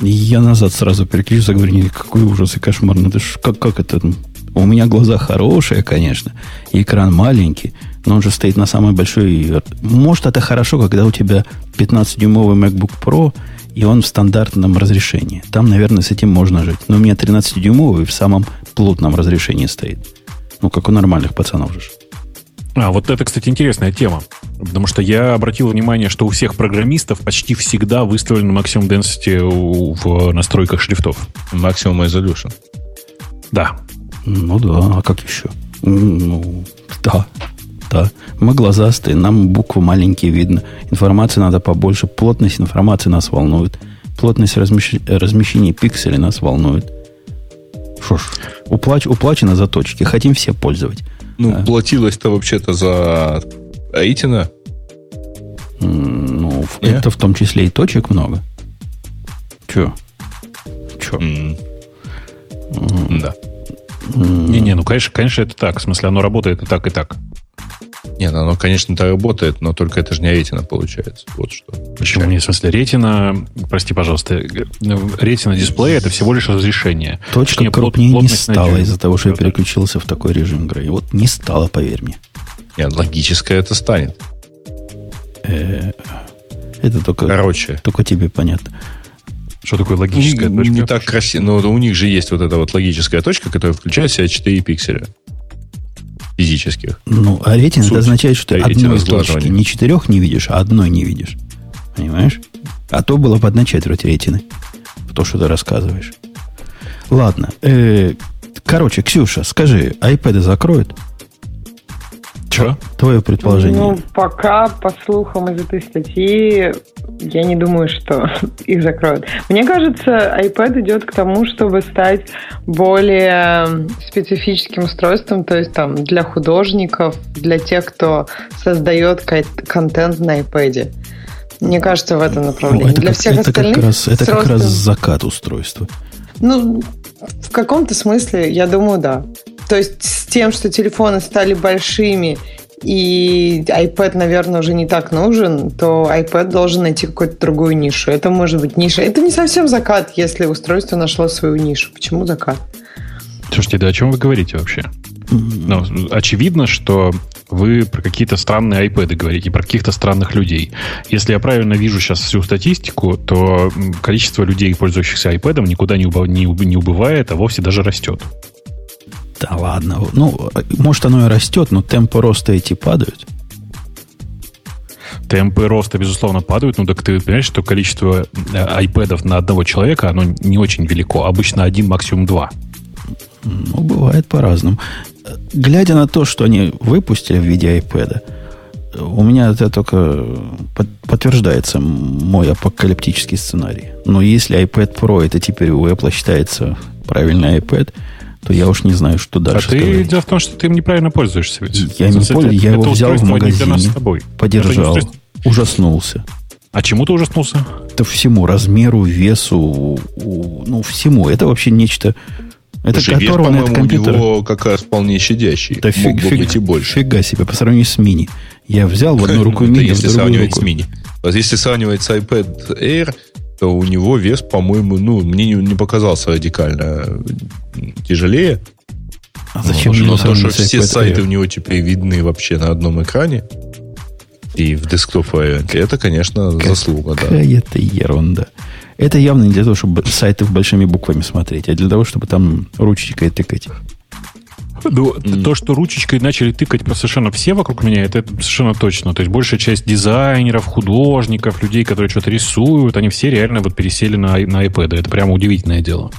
Я назад сразу переключусь, говорю, нет, какой ужас и кошмар. Ну, это ж, как, как это? У меня глаза хорошие, конечно, и экран маленький, но он же стоит на самой большой... Может, это хорошо, когда у тебя 15-дюймовый MacBook Pro, и он в стандартном разрешении. Там, наверное, с этим можно жить. Но у меня 13-дюймовый в самом плотном разрешении стоит. Ну, как у нормальных пацанов же. А, вот это, кстати, интересная тема. Потому что я обратил внимание, что у всех программистов почти всегда выставлен максимум density в настройках шрифтов. Максимум resolution. Да. Ну да, а как еще? Ну, да, да. Мы глазастые, нам буквы маленькие видно. Информации надо побольше. Плотность информации нас волнует. Плотность размещ... размещения пикселей нас волнует. Что ж, уплач... уплачено за точки. Хотим все пользовать. Ну, а. платилось-то вообще-то за Аитина. Ну, yeah. это в том числе и точек много. Че? Че? Mm. Mm. Да. Не-не, ну, конечно, конечно, это так. В смысле, оно работает и так, и так. Нет, оно, конечно, так работает, но только это же не ретина получается. Вот что. Почему? Не, в смысле, ретина, прости, пожалуйста, ретина дисплея это всего лишь разрешение. Точка Точнее, крупнее не стала из-за того, что я переключился в такой режим игры. И вот не стало, поверь мне. Нет, логическое это станет. Э, это только, Короче. только тебе понятно. Что такое логическая не, точка? Не так красиво. Но у них же есть вот эта вот логическая точка, которая включает в себя 4 пикселя физических. Ну, а рейтинг это означает, что ты одной точки не четырех не видишь, а одной не видишь. Понимаешь? А то было бы одна четверть рейтинга. То, что ты рассказываешь. Ладно. Э, короче, Ксюша, скажи, iPad закроют? Что? Твое предположение. Ну, пока, по слухам из этой статьи, я не думаю, что их закроют. Мне кажется, iPad идет к тому, чтобы стать более специфическим устройством, то есть там для художников, для тех, кто создает контент на iPad. Мне кажется, в этом направлении. Ну, это для как, всех это остальных как раз, это как раз закат устройства. Ну, в каком-то смысле, я думаю, да. То есть с тем, что телефоны стали большими и iPad, наверное, уже не так нужен, то iPad должен найти какую-то другую нишу. Это может быть ниша. Это не совсем закат, если устройство нашло свою нишу. Почему закат? Слушайте, да о чем вы говорите вообще? Ну, очевидно, что вы про какие-то странные iPad говорите, про каких-то странных людей. Если я правильно вижу сейчас всю статистику, то количество людей, пользующихся iPad, никуда не, не убывает, а вовсе даже растет. Да ладно. Ну, может, оно и растет, но темпы роста эти падают. Темпы роста, безусловно, падают. Ну, так ты понимаешь, что количество э, айпэдов на одного человека, оно не очень велико. Обычно один, максимум два. Ну, бывает по-разному. Глядя на то, что они выпустили в виде iPad, у меня это только подтверждается мой апокалиптический сценарий. Но если iPad Pro это теперь у Apple считается правильный iPad, то я уж не знаю, что дальше а ты, дело в том, что ты им неправильно пользуешься. Ведь. Я им пользуюсь, я его взял в магазине, подержал, ужаснулся. А чему ты ужаснулся? Это всему, размеру, весу, ну, всему. Это вообще нечто... Это Слушай, вес, по-моему, это компьютер... у него как раз вполне щадящий. Да фиг, фиг, быть и больше. Фига себе, по сравнению с мини. Я взял в одну руку мини, если сравнивать с мини. Если сравнивать с iPad Air, то у него вес, по-моему, ну, мне не, не показался радикально тяжелее. А зачем Но то, что все сайты у него теперь видны вообще на одном экране и в десктоп варианте, это, конечно, как, заслуга, да. Какая-то ерунда. Это явно не для того, чтобы сайты большими буквами смотреть, а для того, чтобы там ручечкой тыкать. Ну, mm. то, что ручечкой начали тыкать совершенно все вокруг меня, это, это совершенно точно. То есть большая часть дизайнеров, художников, людей, которые что-то рисуют, они все реально вот пересели на, на iPad. Это прямо удивительное дело.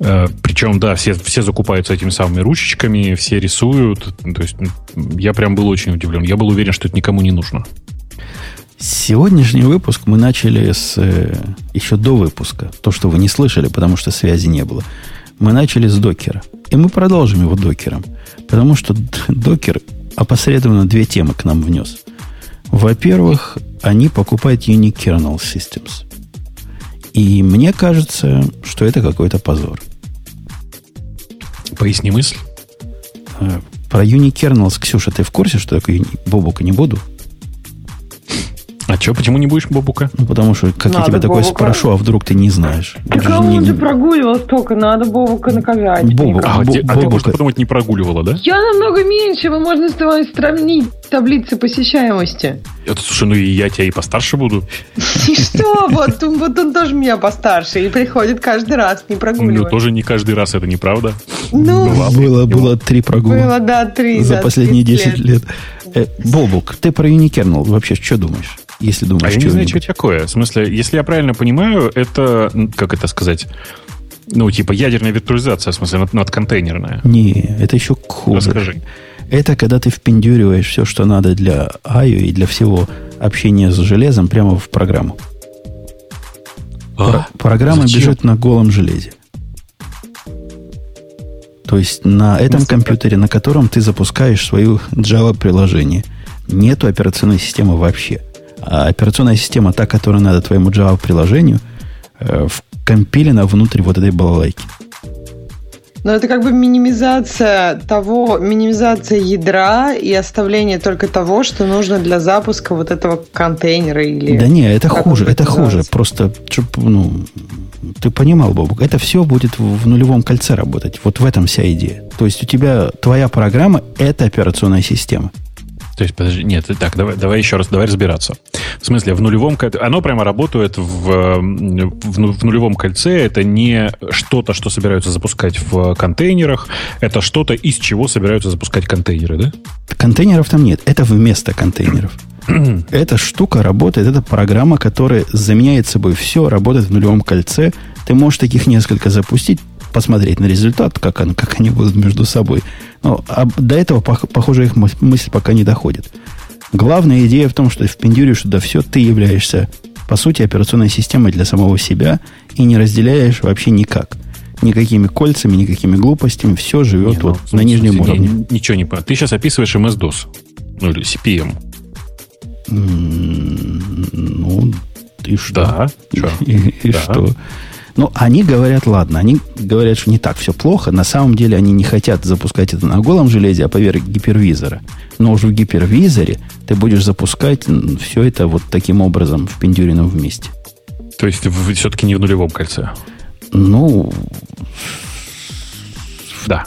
Э, Причем, да, все, все закупаются этими самыми ручечками, все рисуют. То есть я прям был очень удивлен. Я был уверен, что это никому не нужно. Сегодняшний выпуск мы начали с э, еще до выпуска. То, что вы не слышали, потому что связи не было. Мы начали с докера. И мы продолжим его докером. Потому что докер опосредованно две темы к нам внес. Во-первых, они покупают Unique Kernel Systems. И мне кажется, что это какой-то позор. Поясни мысль. Э, про Unique Kernels, Ксюша, ты в курсе, что такое Бобука не буду? А что, почему не будешь Бобука? Ну, потому что, как надо я тебя такое спрошу, а вдруг ты не знаешь? Так а он же прогуливал столько, надо Бобука наказать. Бобук, а, Бо, а ты, можешь подумать, не прогуливала, да? Я намного меньше, вы можно с тобой сравнить таблицы посещаемости. Это, слушай, ну и я тебя и постарше буду. И что? Вот, вот он тоже меня постарше и приходит каждый раз, не прогуливает. Ну, тоже не каждый раз, это неправда. Ну, было, было три прогула. Было, да, три. За последние 10 лет. Э, Бобук, ты про Unikernel вообще что думаешь? Если думаешь, а я не знаю, что такое. В смысле, если я правильно понимаю, это, как это сказать, ну, типа ядерная виртуализация, в смысле, над, над контейнерная. Не, это еще хуже. Расскажи. Это когда ты впендюриваешь все, что надо для IO и для всего общения с железом прямо в программу. А? программа Зачем? бежит на голом железе. То есть на этом компьютере, на котором ты запускаешь свое Java-приложение, нету операционной системы вообще. А операционная система, та, которая надо твоему Java-приложению, э, вкомпилена внутрь вот этой балалайки. Но это как бы минимизация того, минимизация ядра и оставление только того, что нужно для запуска вот этого контейнера или... Да не, это хуже, это хуже. Просто, чтобы, ну, ты понимал, Бобук, это все будет в нулевом кольце работать. Вот в этом вся идея. То есть у тебя твоя программа – это операционная система. То есть, подожди, нет, так, давай, давай еще раз, давай разбираться. В смысле, в нулевом кольце, оно прямо работает в, в, в нулевом кольце, это не что-то, что собираются запускать в контейнерах, это что-то, из чего собираются запускать контейнеры, да? Контейнеров там нет, это вместо контейнеров. Эта штука работает, это программа, которая заменяет собой все, работает в нулевом кольце. Ты можешь таких несколько запустить, посмотреть на результат, как, он, как они будут между собой. Но а до этого, похоже, их мысль пока не доходит. Главная идея в том, что впендюришь туда все, ты являешься, по сути, операционной системой для самого себя и не разделяешь вообще никак. Никакими кольцами, никакими глупостями. Все живет не, ну, вот на нижнем смысле, уровне. Не, ничего не понял. Ты сейчас описываешь MS-DOS. Ну, или CPM. Ну, и что? Да. И, и да. что? Ну, они говорят, ладно, они говорят, что не так все плохо. На самом деле они не хотят запускать это на голом железе, а поверх гипервизора. Но уже в гипервизоре ты будешь запускать все это вот таким образом в пиндюрином вместе. То есть все-таки не в нулевом кольце? Ну, да.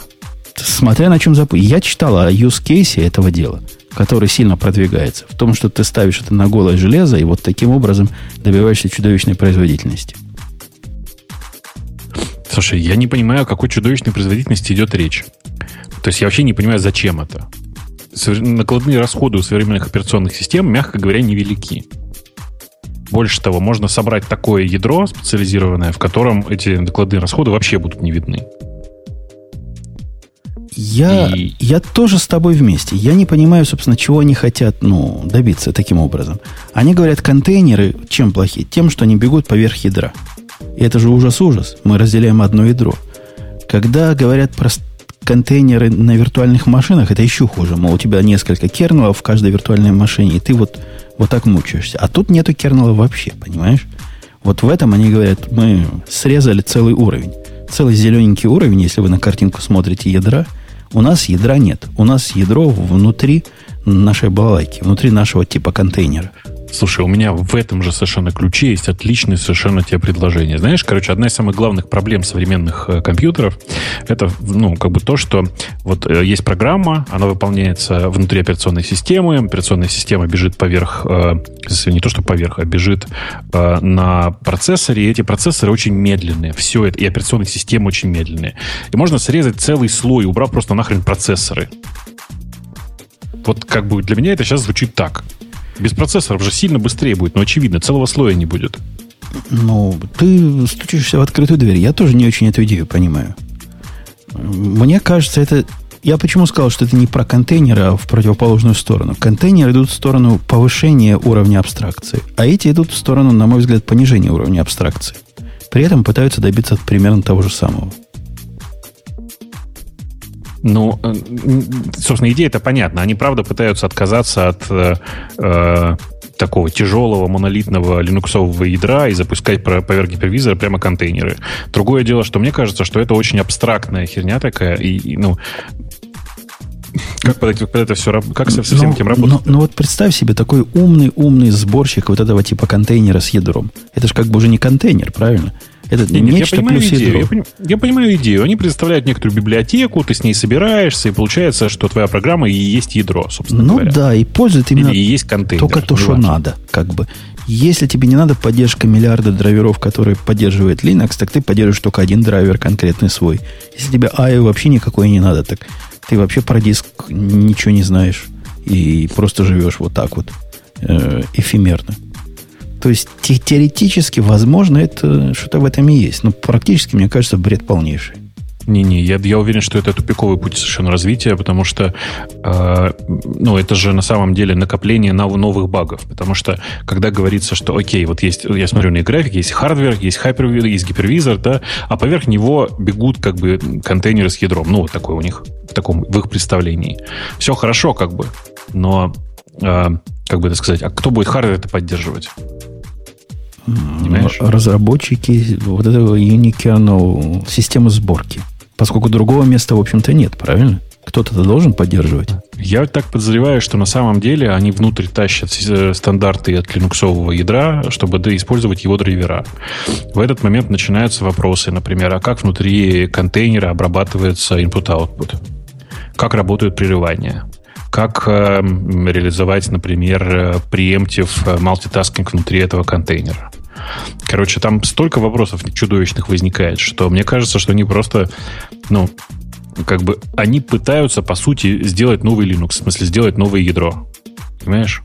Смотря на чем запустить. Я читал о use case этого дела, который сильно продвигается. В том, что ты ставишь это на голое железо и вот таким образом добиваешься чудовищной производительности. Слушай, я не понимаю, о какой чудовищной производительности идет речь. То есть я вообще не понимаю, зачем это. Накладные расходы у современных операционных систем, мягко говоря, невелики. Больше того, можно собрать такое ядро специализированное, в котором эти накладные расходы вообще будут не видны. Я, и... я тоже с тобой вместе. Я не понимаю, собственно, чего они хотят ну, добиться таким образом. Они говорят, контейнеры чем плохи? Тем, что они бегут поверх ядра. И это же ужас-ужас. Мы разделяем одно ядро. Когда говорят про контейнеры на виртуальных машинах, это еще хуже. Мол, у тебя несколько кернелов в каждой виртуальной машине, и ты вот, вот так мучаешься. А тут нету кернела вообще, понимаешь? Вот в этом они говорят, мы срезали целый уровень. Целый зелененький уровень, если вы на картинку смотрите ядра. У нас ядра нет. У нас ядро внутри нашей балалайки, внутри нашего типа контейнера. Слушай, у меня в этом же совершенно ключе есть отличное совершенно тебе предложение. Знаешь, короче, одна из самых главных проблем современных э, компьютеров это, ну, как бы то, что вот э, есть программа, она выполняется внутри операционной системы, операционная система бежит поверх, э, не то что поверх, а бежит э, на процессоре, и эти процессоры очень медленные. Все это, и операционные системы очень медленные. И можно срезать целый слой, убрав просто нахрен процессоры. Вот как бы для меня это сейчас звучит так. Без процессоров же сильно быстрее будет, но очевидно, целого слоя не будет. Ну, ты стучишься в открытую дверь. Я тоже не очень эту идею понимаю. Мне кажется, это... Я почему сказал, что это не про контейнеры, а в противоположную сторону. Контейнеры идут в сторону повышения уровня абстракции, а эти идут в сторону, на мой взгляд, понижения уровня абстракции. При этом пытаются добиться примерно того же самого. Ну, э, собственно, идея это понятна. Они, правда, пытаются отказаться от э, э, такого тяжелого монолитного линуксового ядра и запускать поверх гипервизора прямо контейнеры. Другое дело, что мне кажется, что это очень абстрактная херня такая, и, и ну, как под, под это все, как со всем но, этим работать? Ну, вот представь себе такой умный-умный сборщик вот этого типа контейнера с ядром. Это же как бы уже не контейнер, правильно? Это нет, нечто я понимаю плюс идею. Я, поним, я понимаю идею. Они представляют некоторую библиотеку, ты с ней собираешься, и получается, что твоя программа и есть ядро, собственно ну, говоря. Ну да, и пользует именно Или и есть контейнер. только то, что надо, как бы. Если тебе не надо поддержка миллиарда драйверов, которые поддерживает Linux, так ты поддерживаешь только один драйвер конкретный свой. Если тебе AIO вообще никакой не надо, так ты вообще про диск ничего не знаешь и просто живешь вот так вот э, эфемерно. То есть те, теоретически, возможно, это что-то в этом и есть. Но практически, мне кажется, бред полнейший. Не-не, я, я уверен, что это тупиковый путь совершенно развития, потому что э, ну, это же на самом деле накопление новых багов. Потому что когда говорится, что окей, вот есть, я смотрю на график, есть hardware, есть hypervisor, есть гипервизор, да, а поверх него бегут как бы контейнеры с ядром. Ну, вот такой у них, в таком, в их представлении. Все хорошо, как бы, но, э, как бы это сказать, а кто будет hardware это поддерживать? Понимаешь? Разработчики вот этого Unikernel системы сборки. Поскольку другого места, в общем-то, нет, правильно? Кто-то это должен поддерживать. Я так подозреваю, что на самом деле они внутрь тащат э, стандарты от линуксового ядра, чтобы использовать его драйвера. В этот момент начинаются вопросы, например, а как внутри контейнера обрабатывается input-output? Как работают прерывания? как э, реализовать, например, преемптив э, мультитаскинг внутри этого контейнера. Короче, там столько вопросов чудовищных возникает, что мне кажется, что они просто, ну, как бы, они пытаются, по сути, сделать новый Linux, в смысле, сделать новое ядро. Понимаешь?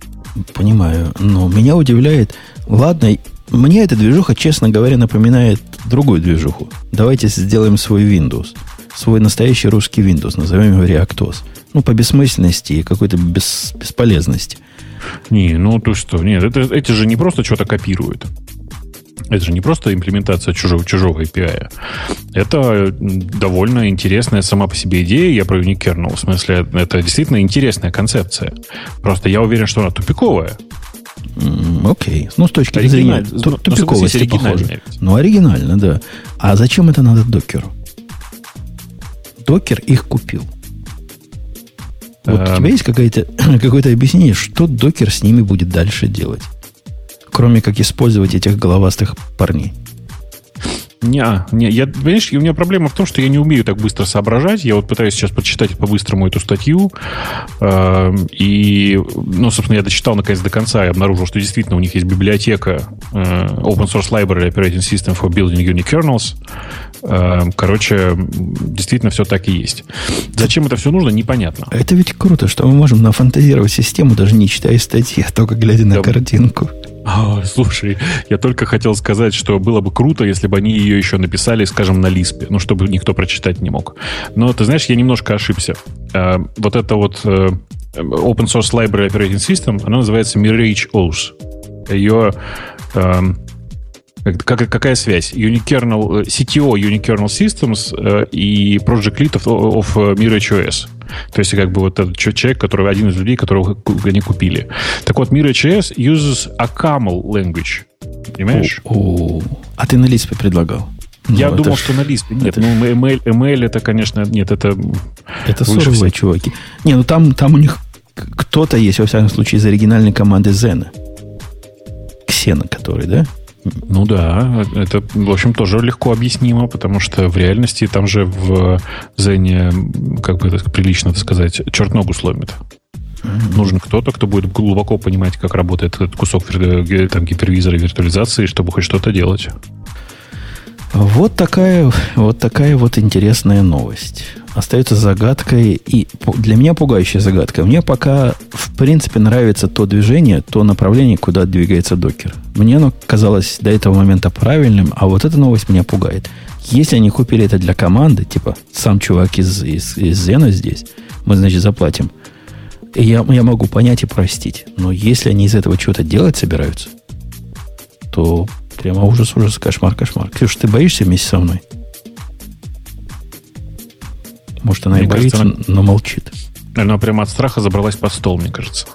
Понимаю. Но меня удивляет, ладно, мне эта движуха, честно говоря, напоминает другую движуху. Давайте сделаем свой Windows. Свой настоящий русский Windows, назовем его ReactOS. Ну, по бессмысленности и какой-то бес, бесполезности. Не, ну то что, нет, это, эти же не просто что-то копируют. Это же не просто имплементация чужого, чужого API. Это довольно интересная сама по себе идея. Я про unikernel. В смысле, это действительно интересная концепция. Просто я уверен, что она тупиковая. Окей. Okay. Ну, с точки зрения ну, тупиковости похоже. Ну, оригинально, да. А зачем это надо докеру? Докер их купил. Вот у тебя эм. есть какое-то какое объяснение, что докер с ними будет дальше делать? Кроме как использовать этих головастых парней. Не, не, я, понимаешь, у меня проблема в том, что я не умею так быстро соображать. Я вот пытаюсь сейчас прочитать по-быстрому эту статью. Э, и, ну, собственно, я дочитал наконец до конца и обнаружил, что действительно у них есть библиотека э, Open Source Library Operating System for Building Unikernels. Э, короче, действительно все так и есть. Зачем это все нужно, непонятно. Это ведь круто, что мы можем нафантазировать систему, даже не читая статьи, а только глядя на да. картинку. А, слушай, я только хотел сказать, что было бы круто, если бы они ее еще написали, скажем, на Лиспе, ну, чтобы никто прочитать не мог. Но, ты знаешь, я немножко ошибся. Э, вот это вот э, Open Source Library Operating System, она называется Mirage OS. Ее как, какая связь? Unikernel, CTO Unikernel Systems э, и Project Lead of, of MirageOS. То есть, как бы вот этот человек, который один из людей, которого они купили. Так вот, MirageOS uses a camel language. Понимаешь? О, -о. А ты на Лиспе предлагал? Я ну, думал, ж... что на Лиспе. Нет, это... ну ML, ML это, конечно, нет, это... Это суровые чуваки. Не, ну там, там у них кто-то есть, во всяком случае, из оригинальной команды Зена. Xen, который, да? Ну да, это, в общем, тоже легко объяснимо, потому что в реальности там же в Зене, как бы это прилично это сказать, черт ногу сломит. Нужен кто-то, кто будет глубоко понимать, как работает этот кусок э, там, гипервизора виртуализации, чтобы хоть что-то делать. Вот такая, вот такая вот интересная новость. Остается загадкой, и для меня пугающая загадка. Мне пока, в принципе, нравится то движение, то направление, куда двигается докер. Мне оно казалось до этого момента правильным, а вот эта новость меня пугает. Если они купили это для команды, типа сам чувак из, из, из Зена здесь, мы, значит, заплатим. Я, я могу понять и простить. Но если они из этого что-то делать собираются, то Прямо ужас, ужас, кошмар, кошмар. Ксюш, ты боишься вместе со мной? Может, она мне и боится, кажется, она... но молчит. Она прямо от страха забралась под стол, мне кажется.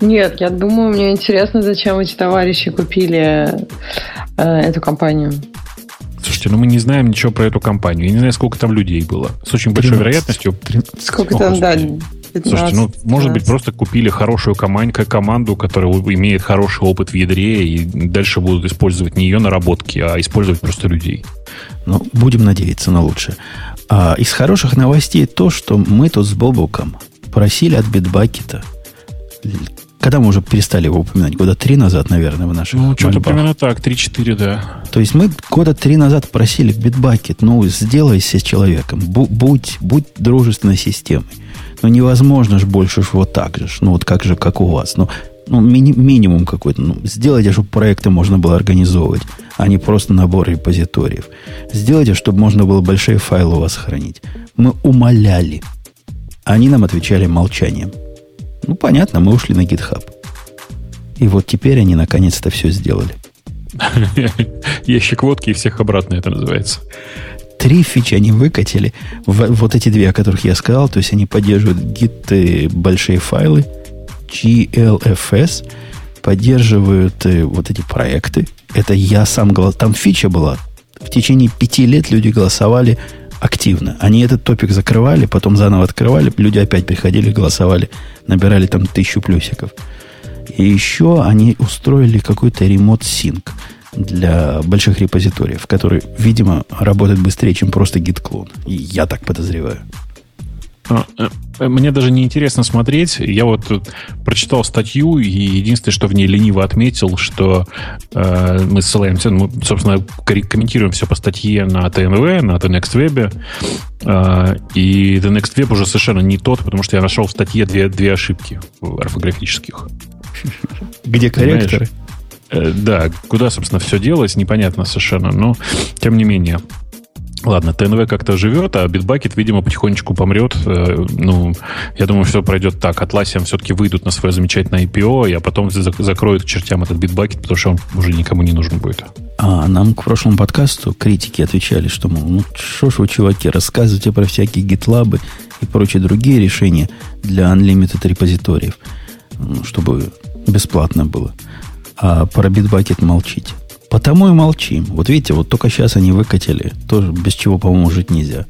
Нет, я думаю, мне интересно, зачем эти товарищи купили э, эту компанию. Слушайте, ну мы не знаем ничего про эту компанию. Я не знаю, сколько там людей было. С очень 13, большой вероятностью. 13, сколько там, да, 15, Слушайте, ну, 15. может быть, просто купили хорошую команду, команду, которая имеет хороший опыт в ядре, и дальше будут использовать не ее наработки, а использовать просто людей. Ну, будем надеяться на лучшее. А из хороших новостей то, что мы тут с Бобуком просили от Битбакета когда мы уже перестали его упоминать? Года три назад, наверное, в наших Ну, что-то примерно так, 3-4, да. То есть мы года три назад просили Bitbucket, ну, сделайся с человеком, будь, будь дружественной системой. Ну, невозможно же больше ж вот так же, ну, вот как же, как у вас. Ну, ну мини, минимум какой-то. Ну, сделайте, чтобы проекты можно было организовывать, а не просто набор репозиториев. Сделайте, чтобы можно было большие файлы у вас хранить. Мы умоляли. Они нам отвечали молчанием. Ну, понятно, мы ушли на GitHub. И вот теперь они наконец-то все сделали. Ящик водки и всех обратно это называется три фичи они выкатили. Вот эти две, о которых я сказал. То есть они поддерживают гиты, большие файлы, GLFS, поддерживают э, вот эти проекты. Это я сам голосовал. Там фича была. В течение пяти лет люди голосовали активно. Они этот топик закрывали, потом заново открывали, люди опять приходили, голосовали, набирали там тысячу плюсиков. И еще они устроили какой-то ремонт синк для больших репозиториев, который, видимо, работает быстрее, чем просто git-клон. Я так подозреваю. А, э, мне даже не интересно смотреть. Я вот прочитал статью, и единственное, что в ней лениво отметил, что э, мы ссылаемся, мы, собственно, комментируем все по статье на ТНВ, на The Next Web. Э, и The Next Web уже совершенно не тот, потому что я нашел в статье две, две ошибки орфографических. Где корректоры? Э, да, куда, собственно, все делось, непонятно совершенно, но тем не менее. Ладно, ТНВ как-то живет, а Bitbucket, видимо, потихонечку помрет. Э, ну, я думаю, все пройдет так. Atlassian все-таки выйдут на свое замечательное IPO, а потом закроют к чертям этот Bitbucket, потому что он уже никому не нужен будет. А нам к прошлому подкасту критики отвечали, что, мол, ну, что ж вы, чуваки, рассказывайте про всякие GitLab и прочие другие решения для Unlimited репозиториев, чтобы бесплатно было а про битбакет молчите. Потому и молчим. Вот видите, вот только сейчас они выкатили, тоже без чего, по-моему, жить нельзя.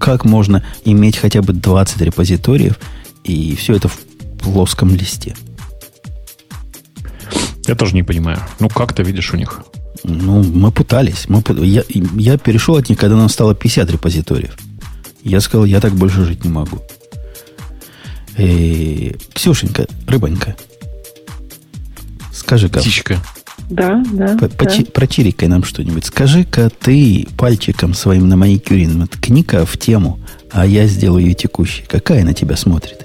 Как можно иметь хотя бы 20 репозиториев и все это в плоском листе? Я тоже не понимаю. Ну, как ты видишь у них? Ну, мы пытались. Мы, я, я перешел от них, когда нам стало 50 репозиториев. Я сказал, я так больше жить не могу. И... Э, Ксюшенька, рыбонька, Скажи-ка. Птичка. Да, да. По, да. Прочирикай нам что-нибудь. Скажи-ка ты пальчиком своим на маникюрин ткни-ка в тему, а я сделаю ее текущей. Какая на тебя смотрит?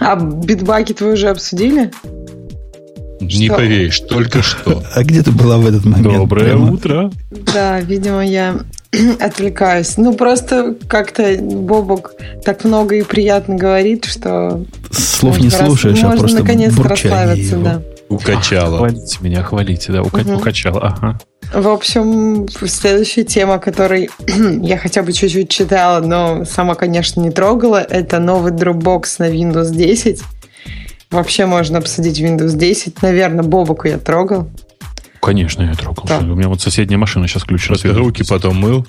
А битбаки вы уже обсудили? Не что? поверишь, только что. А где ты была в этот момент? Доброе Прямо? утро. Да, видимо, я отвлекаюсь. Ну, просто как-то Бобок так много и приятно говорит, что... Слов не слушаешь, а просто наконец расслабиться, да. Укачала. Хвалите меня, хвалите, да, ука- угу. укачала. Ага. В общем, следующая тема, которой я хотя бы чуть-чуть читала, но сама, конечно, не трогала, это новый Dropbox на Windows 10. Вообще можно обсудить Windows 10. Наверное, Бобоку я трогал. Конечно, я трогал. Да. У меня вот соседняя машина сейчас включена. Просто руки потом мыл.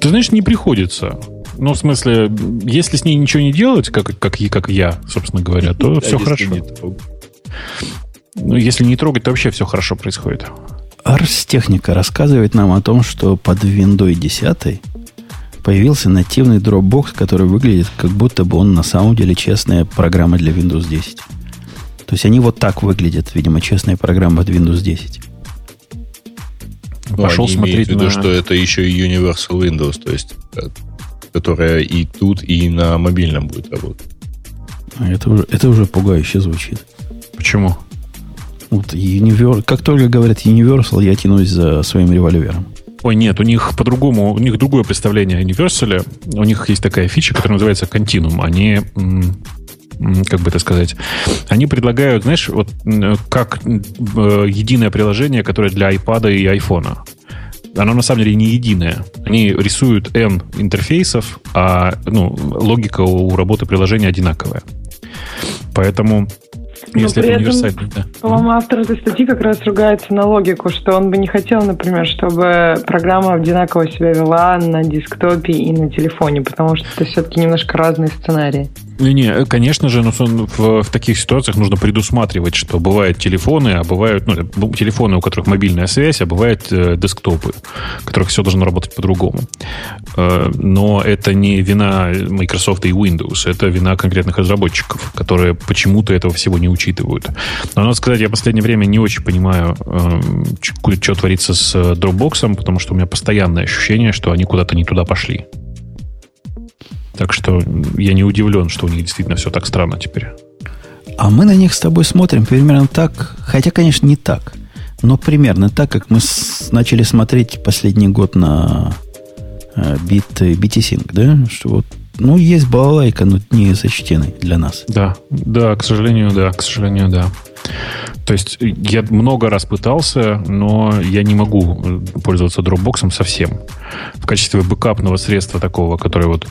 Ты знаешь, не приходится. Ну, в смысле, если с ней ничего не делать, как, как, как я, собственно говоря, то все хорошо. Ну, если не трогать, то вообще все хорошо происходит. Ars Техника рассказывает нам о том, что под Windows 10 появился нативный Dropbox, который выглядит, как будто бы он на самом деле честная программа для Windows 10. То есть они вот так выглядят, видимо, честная программа под Windows 10. Ну, Пошел они смотреть в виду, на... что это еще и Universal Windows, то есть э, которая и тут, и на мобильном будет работать. А это уже, это уже пугающе звучит. Почему? Вот Universal, как только говорят Universal, я тянусь за своим револьвером. Ой, нет, у них по-другому, у них другое представление о Universal. У них есть такая фича, которая называется Continuum. Они как бы это сказать, они предлагают, знаешь, вот как э, единое приложение, которое для iPad и iPhone. Оно на самом деле не единое. Они рисуют N интерфейсов, а ну, логика у работы приложения одинаковая. Поэтому но Если при это универсальный, да. По-моему, автор этой статьи как раз ругается на логику, что он бы не хотел, например, чтобы программа одинаково себя вела на десктопе и на телефоне, потому что это все-таки немножко разные сценарии. Не, конечно же, но в, в таких ситуациях нужно предусматривать, что бывают телефоны, а бывают ну, телефоны, у которых мобильная связь, а бывают э, десктопы, у которых все должно работать по-другому. Э, но это не вина Microsoft и Windows, это вина конкретных разработчиков, которые почему-то этого всего не учитывают. Но надо сказать, я в последнее время не очень понимаю, э, что творится с Dropbox, потому что у меня постоянное ощущение, что они куда-то не туда пошли. Так что я не удивлен, что у них действительно все так странно теперь. А мы на них с тобой смотрим примерно так, хотя, конечно, не так, но примерно так, как мы с, начали смотреть последний год на э, бит, BT-Sync, да? Что вот, ну, есть балалайка, но не зачтенный для нас. Да, да, к сожалению, да, к сожалению, да. То есть я много раз пытался, но я не могу пользоваться Dropbox совсем. В качестве бэкапного средства такого, которое вот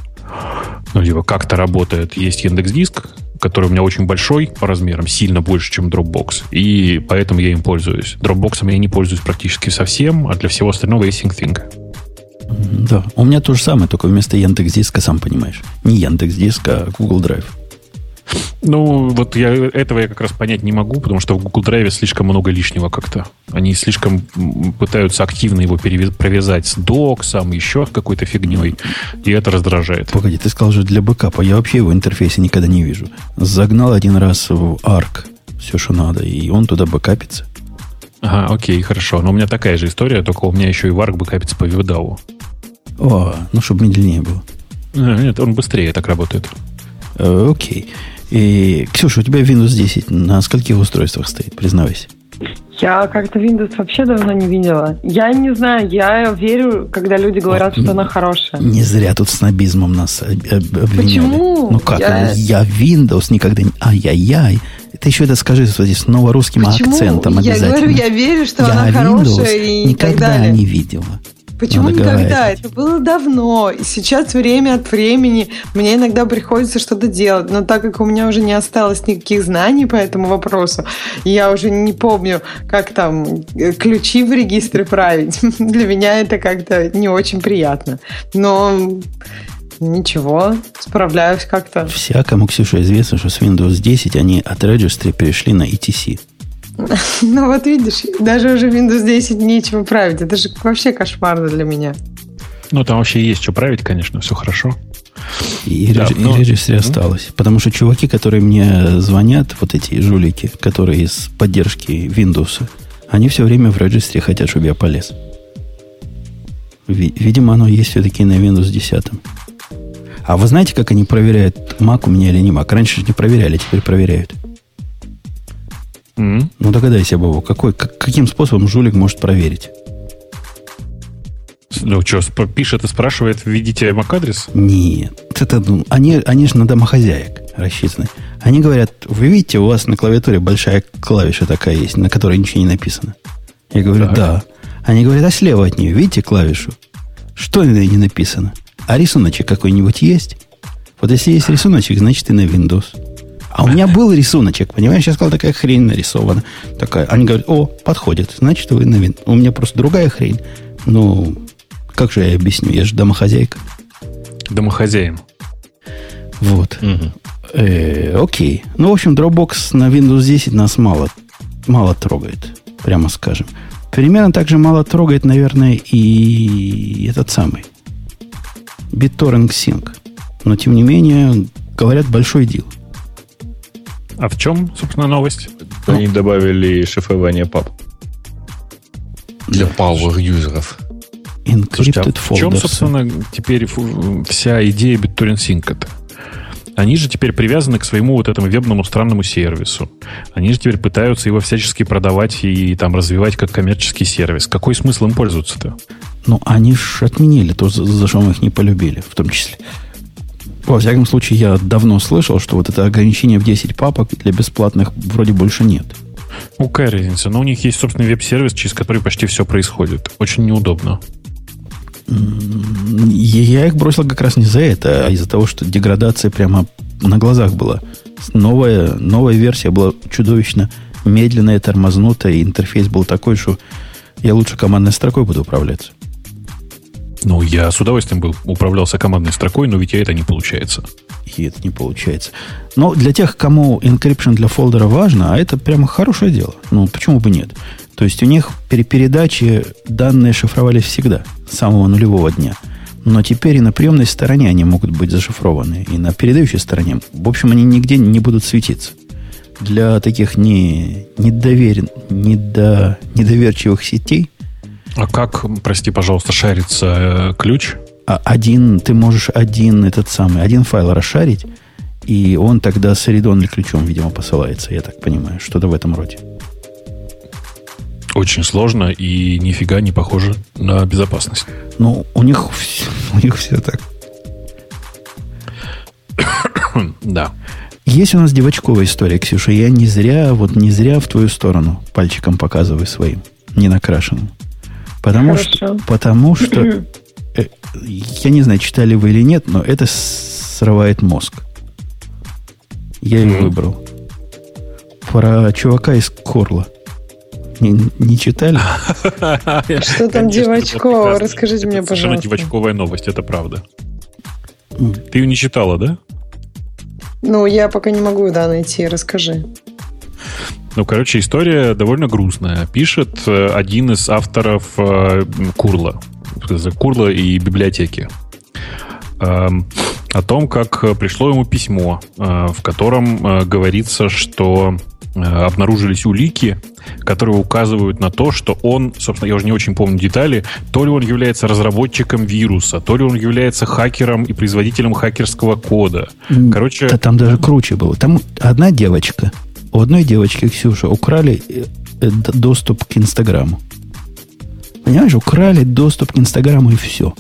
ну, либо как-то работает. Есть Яндекс Диск, который у меня очень большой по размерам, сильно больше, чем Dropbox, и поэтому я им пользуюсь. Dropbox я не пользуюсь практически совсем, а для всего остального есть SyncThing. Да, у меня то же самое, только вместо Яндекс Диска, сам понимаешь. Не Яндекс Диск, а Google Drive. Ну, вот я этого я как раз понять не могу, потому что в Google Drive слишком много лишнего как-то. Они слишком пытаются активно его провязать с доксом, еще какой-то фигней, и это раздражает. Погоди, ты сказал же для бэкапа. Я вообще его интерфейса никогда не вижу. Загнал один раз в ARC все, что надо, и он туда бэкапится. Ага, окей, хорошо. Но у меня такая же история, только у меня еще и в ARC бэкапится по VDAO. О, ну, чтобы медленнее было. А, нет, он быстрее так работает. Э, окей. И, Ксюша, у тебя Windows 10 на скольких устройствах стоит, признавайся? Я как-то Windows вообще давно не видела. Я не знаю, я верю, когда люди говорят, вот, что она хорошая. Не зря тут снобизмом нас обвиняли. Почему? Ну как, я, я Windows никогда не... Ай-яй-яй. Ты еще это скажи с новорусским Почему? акцентом обязательно. Я говорю, я верю, что я она Windows хорошая и никогда не видела. Почему Надо никогда? Это было давно. И сейчас время от времени мне иногда приходится что-то делать. Но так как у меня уже не осталось никаких знаний по этому вопросу, я уже не помню, как там э, ключи в регистре править. Для меня это как-то не очень приятно. Но Ничего, справляюсь как-то. Всякому, Ксюша, известно, что с Windows 10 они от Registry перешли на ETC. Ну вот видишь, даже уже Windows 10 нечего править. Это же вообще кошмарно для меня. Ну, там вообще есть что править, конечно, все хорошо. И, да, но... и осталось. Потому что чуваки, которые мне звонят, вот эти жулики, которые из поддержки Windows, они все время в регистре хотят, чтобы я полез. Видимо, оно есть все-таки на Windows 10. А вы знаете, как они проверяют, Mac у меня или не Mac? Раньше же не проверяли, теперь проверяют. Mm-hmm. Ну догадайся, Бобу, какой, как, каким способом жулик может проверить? Ну что, пишет и спрашивает, введите MAC-адрес? Нет. Это, ну, они, они же на домохозяек рассчитаны. Они говорят, вы видите, у вас на клавиатуре большая клавиша такая есть, на которой ничего не написано. Я говорю, так. да. Они говорят, а слева от нее, видите клавишу? Что на ней не написано? А рисуночек какой-нибудь есть? Вот если есть рисуночек, значит и на Windows. А у меня был рисуночек, понимаешь? Я сказал, такая хрень нарисована. Такая. Они говорят, о, подходит. Значит, вы на вин. У меня просто другая хрень. Ну, как же я объясню? Я же домохозяйка. Домохозяин. Вот. Угу. Э, окей. Ну, в общем, Dropbox на Windows 10 нас мало мало трогает, прямо скажем. Примерно так же мало трогает, наверное, и этот самый BitTorrent Sync. Но, тем не менее, говорят, большой дел. А в чем, собственно, новость? Они ну, добавили шифрование пап. Для power юзеров. Слушайте, а в чем, собственно, теперь вся идея BitTorrent Sync-то? Они же теперь привязаны к своему вот этому вебному странному сервису. Они же теперь пытаются его всячески продавать и там развивать как коммерческий сервис. Какой смысл им пользоваться-то? Ну, они же отменили то, за что мы их не полюбили, в том числе. Во всяком случае, я давно слышал, что вот это ограничение в 10 папок для бесплатных вроде больше нет. Ну, какая разница? Но у них есть собственный веб-сервис, через который почти все происходит. Очень неудобно. Я их бросил как раз не за это, а из-за того, что деградация прямо на глазах была. Новая, новая версия была чудовищно медленная, тормознутая, и интерфейс был такой, что я лучше командной строкой буду управляться. Ну, я с удовольствием был управлялся командной строкой, но ведь это не получается. И это не получается. Но для тех, кому encryption для фолдера важно, а это прямо хорошее дело. Ну, почему бы нет? То есть у них при передаче данные шифровались всегда, с самого нулевого дня. Но теперь и на приемной стороне они могут быть зашифрованы, и на передающей стороне. В общем, они нигде не будут светиться. Для таких не, недоверен, недо, недоверчивых сетей а как, прости, пожалуйста, шарится э, ключ? А один, ты можешь один этот самый, один файл расшарить, и он тогда с редонли ключом, видимо, посылается, я так понимаю, что-то в этом роде. Очень сложно и нифига не похоже на безопасность. Ну, у них, у них все так. да. Есть у нас девочковая история, Ксюша. Я не зря, вот не зря в твою сторону пальчиком показываю своим, не накрашенным. Потому Хорошо. что, потому что э, я не знаю, читали вы или нет, но это срывает мозг. Я его выбрал. Про чувака из Корла. Не, не читали? Что там девочково? Расскажите мне, пожалуйста. Девочковая новость, это правда. Ты ее не читала, да? Ну, я пока не могу, да, найти. Расскажи. Ну, короче, история довольно грустная. Пишет э, один из авторов э, Курла. Курла и библиотеки. Эм, о том, как пришло ему письмо, э, в котором говорится, что обнаружились улики, которые указывают на то, что он, собственно, я уже не очень помню детали, то ли он является разработчиком вируса, то ли он является хакером и производителем хакерского кода. Короче... Да, там даже круче было. Там одна девочка у одной девочки, Ксюша, украли э, э, доступ к Инстаграму. Понимаешь, украли доступ к Инстаграму и все.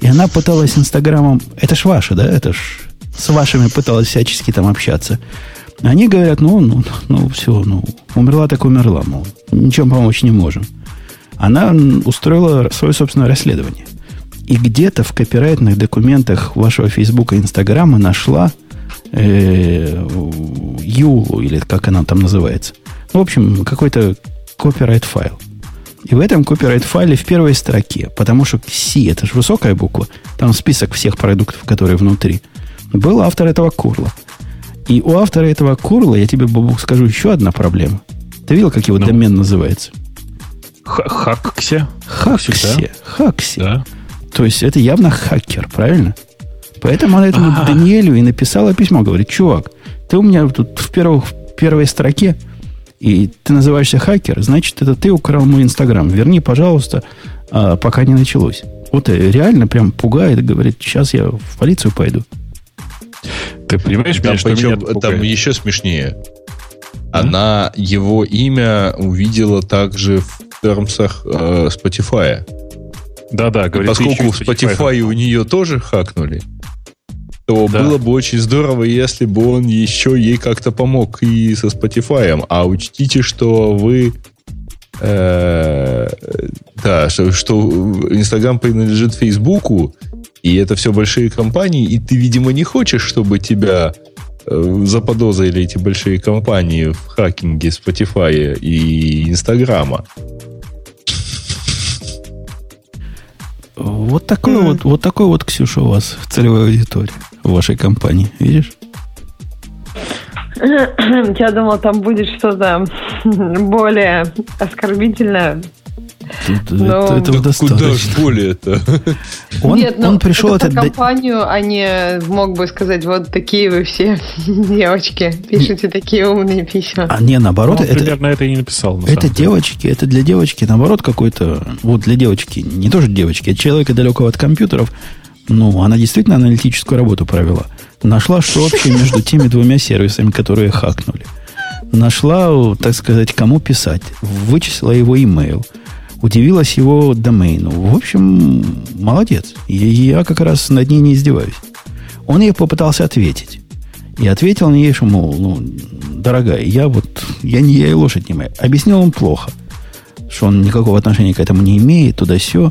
И она пыталась Инстаграмом... Это ж ваше, да? Это ж с вашими пыталась всячески там общаться. Они говорят, ну, ну, ну, все, ну, умерла так умерла, мол, ничем помочь не можем. Она устроила свое собственное расследование. И где-то в копирайтных документах вашего Фейсбука и Инстаграма нашла Юлу, или как она там называется. Ну, в общем, какой-то копирайт файл. И в этом копирайт файле в первой строке, потому что C это же высокая буква, там список всех продуктов, которые внутри, был автор этого курла. И у автора этого курла, я тебе, Бабук, скажу еще одна проблема. Ты видел, как его ну. домен называется? Хаксе. Хаксе. Хаксе. Да. То есть это явно хакер, правильно? Поэтому она этому ага. Даниэлю и написала письмо. Говорит, чувак, ты у меня тут в, первых, в первой строке, и ты называешься хакер, значит, это ты украл мой Инстаграм. Верни, пожалуйста, а, пока не началось. Вот реально прям пугает, говорит, сейчас я в полицию пойду. Ты понимаешь, там, меня, причем, там еще смешнее. Она его имя увидела также в термсах э, Spotify. Да-да, говорит, Поскольку в Spotify, Spotify у нее тоже хакнули, то да. было бы очень здорово, если бы он еще ей как-то помог и со Spotify. А учтите, что вы э, да, что, что Инстаграм принадлежит Фейсбуку, и это все большие компании, и ты, видимо, не хочешь, чтобы тебя э, заподозрили эти большие компании в хакинге Spotify и Инстаграма. Вот такой mm. вот, вот такой вот, Ксюша, у вас в целевой аудитории в вашей компании. Видишь? Я думал, там будет что-то более оскорбительное. Тут, Но... это, этого да Куда ж более-то? Он, Нет, ну, он пришел это... Про компанию, а не мог бы сказать, вот такие вы все девочки, пишите такие умные письма. А не, наоборот. Ну, это, примерно это и не написал. это девочки, это для девочки, наоборот, какой-то, вот для девочки, не тоже девочки, а человека далекого от компьютеров, ну, она действительно аналитическую работу провела. Нашла, что общее между теми двумя сервисами, которые хакнули. Нашла, так сказать, кому писать. Вычислила его имейл. Удивилась его домену. В общем, молодец. И я как раз над ней не издеваюсь. Он ей попытался ответить. И ответил ей, что, мол, ну, дорогая, я вот, я не я и лошадь не моя. Объяснил он плохо, что он никакого отношения к этому не имеет, туда-сё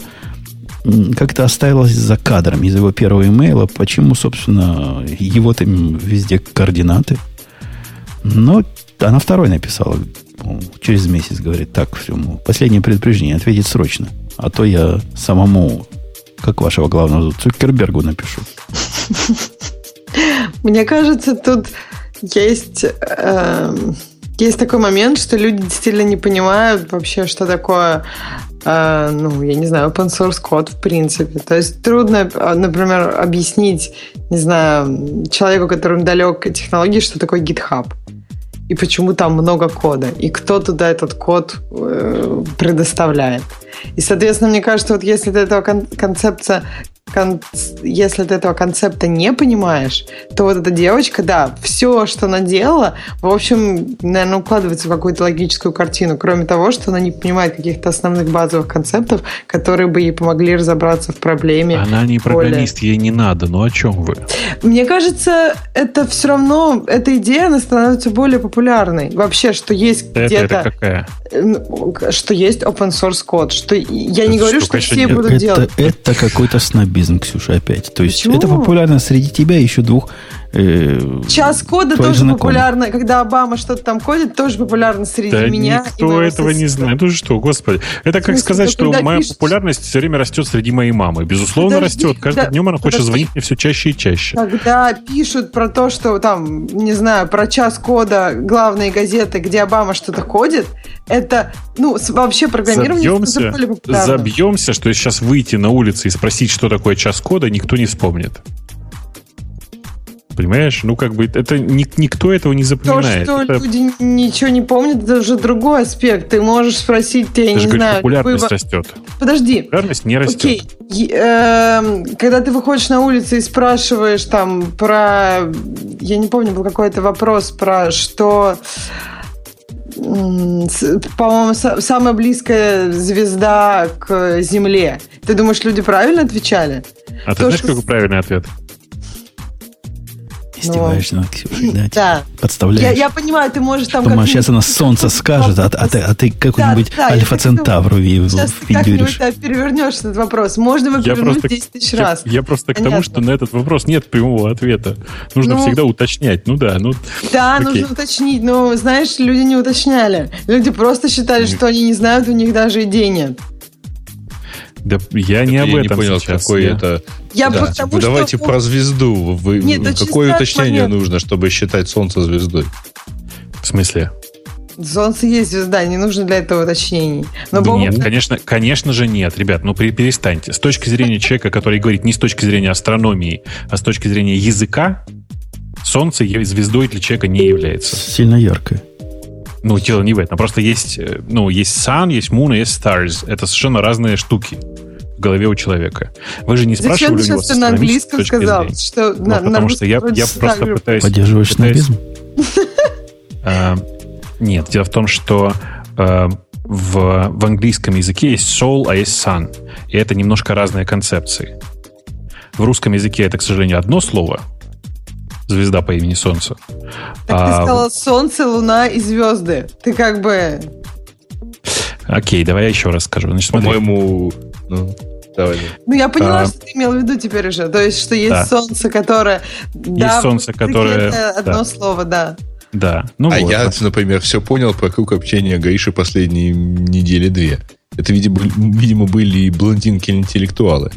как-то оставилось за кадром из его первого имейла, почему, собственно, его там везде координаты. Но она второй написала через месяц, говорит, так, все, последнее предупреждение, ответить срочно. А то я самому, как вашего главного Цукербергу напишу. Мне кажется, тут есть, э, есть такой момент, что люди действительно не понимают вообще, что такое Uh, ну, я не знаю, open source код в принципе. То есть трудно, а, например, объяснить, не знаю, человеку, которому далек технологии, что такое GitHub и почему там много кода, и кто туда этот код э, предоставляет. И, соответственно, мне кажется, вот если кон- концепция кон- если ты этого концепта не понимаешь, то вот эта девочка, да, все, что она делала, в общем, наверное, укладывается в какую-то логическую картину, кроме того, что она не понимает каких-то основных базовых концептов, которые бы ей помогли разобраться в проблеме. Она не программист, более... ей не надо, ну о чем вы? Мне кажется, это все равно, эта идея, она становится более популярной. Вообще, что есть это, где-то... Это какая? Что есть open source код, что я это не говорю, что, что все нет. будут это, делать. Это какой-то снобизм, Ксюша, опять. То есть Почему? это популярно среди тебя еще двух Э, Час кода тоже знакомых. популярно. Когда Обама что-то там кодит, тоже популярно среди да меня. Никто этого не знает. Ну что, господи. Это как сказать, что моя пишешь... популярность все время растет среди моей мамы. Безусловно, подожди, растет. Каждым да, днем она подожди. хочет звонить мне все чаще и чаще. Когда пишут про то, что там, не знаю, про час кода главные газеты, где Обама что-то кодит, это, ну, вообще программирование забьемся, забьемся, что сейчас выйти на улицу и спросить, что такое час кода, никто не вспомнит. Понимаешь? Ну, как бы это никто этого не запоминает. То, что это... люди ничего не помнят, это уже другой аспект. Ты можешь спросить, ты, я не говоришь, знаю... популярность вы... растет. Подожди. Популярность не растет. Окей. Эм, когда ты выходишь на улицу и спрашиваешь там про... Я не помню, был какой-то вопрос про что по-моему, самая близкая звезда к Земле. Ты думаешь, люди правильно отвечали? А ты знаешь, что... какой правильный ответ? Издеваешься над Ксюшей, да? Да. Подставляешь. Я, я понимаю, ты можешь там... Думаешь, сейчас она солнце скажет, а, а ты, а ты какой-нибудь да, да, Альфа-Центавру Сейчас ты как-нибудь да, перевернешь этот вопрос. Можно его перевернуть 10 тысяч раз. Я, я просто Понятно. к тому, что на этот вопрос нет прямого ответа. Нужно ну, всегда уточнять. Ну да, ну... Да, окей. нужно уточнить. Но, знаешь, люди не уточняли. Люди просто считали, что они не знают, у них даже идей нет. Да я не об этом не понял, сейчас. какой я... это... Я да. потому, Вы давайте про звезду. Вы... Нет, Какое уточнение момент. нужно, чтобы считать Солнце звездой? В смысле? Солнце есть звезда, не нужно для этого уточнений. Но да Бог... Нет, конечно, конечно же нет, ребят, ну перестаньте. С точки зрения человека, который говорит не с точки зрения астрономии, а с точки зрения языка, Солнце звездой для человека не является. Сильно яркое. Ну, дело не в этом. Просто есть, э, ну, есть sun, есть moon, есть stars. Это совершенно разные штуки в голове у человека. Вы же не Зачем спрашивали у него ты на английском сказал? Что ну, на, потому на что я, я просто пытаюсь... Поддерживаешь снобизм? А, нет, дело в том, что а, в, в английском языке есть soul, а есть sun. И это немножко разные концепции. В русском языке это, к сожалению, одно слово — звезда по имени Солнце. Так а, ты сказала Солнце, Луна и звезды. Ты как бы... Окей, давай я еще раз скажу. Значит, По-моему, ну, давай. Ну, я поняла, а, что ты имел в виду теперь уже. То есть, что есть да. Солнце, которое... Есть да, Солнце, которое... Это одно да. слово, да. Да. Ну а вот. я, например, все понял про круг общения Гаиши последние недели две. Это, видимо, видимо были блондинки-интеллектуалы.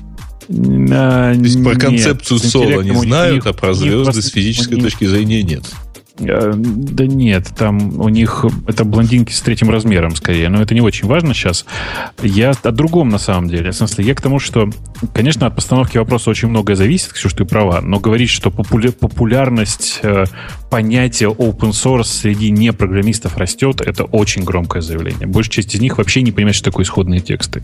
А, То есть про концепцию нет, Соло не знают, а про звезды с физической точки зрения нет. Э, да нет, там у них это блондинки с третьим размером скорее, но это не очень важно сейчас. Я о другом на самом деле. В смысле, я к тому, что, конечно, от постановки вопроса очень многое зависит, Ксюш, ты права, но говорить, что популя- популярность э, понятия open source среди непрограммистов растет, это очень громкое заявление. Большая часть из них вообще не понимает, что такое исходные тексты.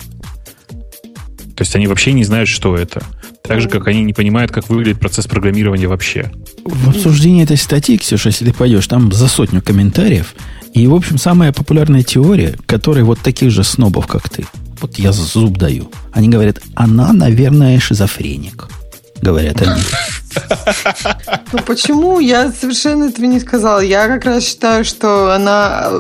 То есть они вообще не знают, что это. Так же, как они не понимают, как выглядит процесс программирования вообще. В обсуждении этой статьи, Ксюша, если ты пойдешь, там за сотню комментариев. И, в общем, самая популярная теория, которой вот таких же снобов, как ты, вот я зуб даю, они говорят, она, наверное, шизофреник говорят они. Ну почему? Я совершенно этого не сказала. Я как раз считаю, что она...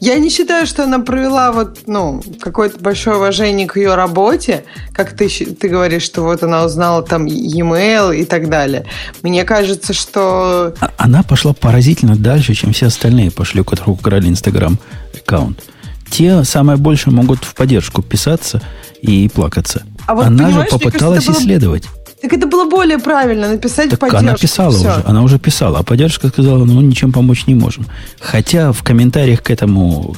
Я не считаю, что она провела вот, ну, какое-то большое уважение к ее работе, как ты, ты говоришь, что вот она узнала там e-mail и так далее. Мне кажется, что... А, она пошла поразительно дальше, чем все остальные пошли, у которых украли Инстаграм аккаунт. Те самое больше могут в поддержку писаться и плакаться. А вот, она же попыталась кажется, исследовать. Так это было более правильно написать так поддержку. Она писала все. уже, она уже писала, а поддержка сказала, ну ничем помочь не можем. Хотя в комментариях к этому,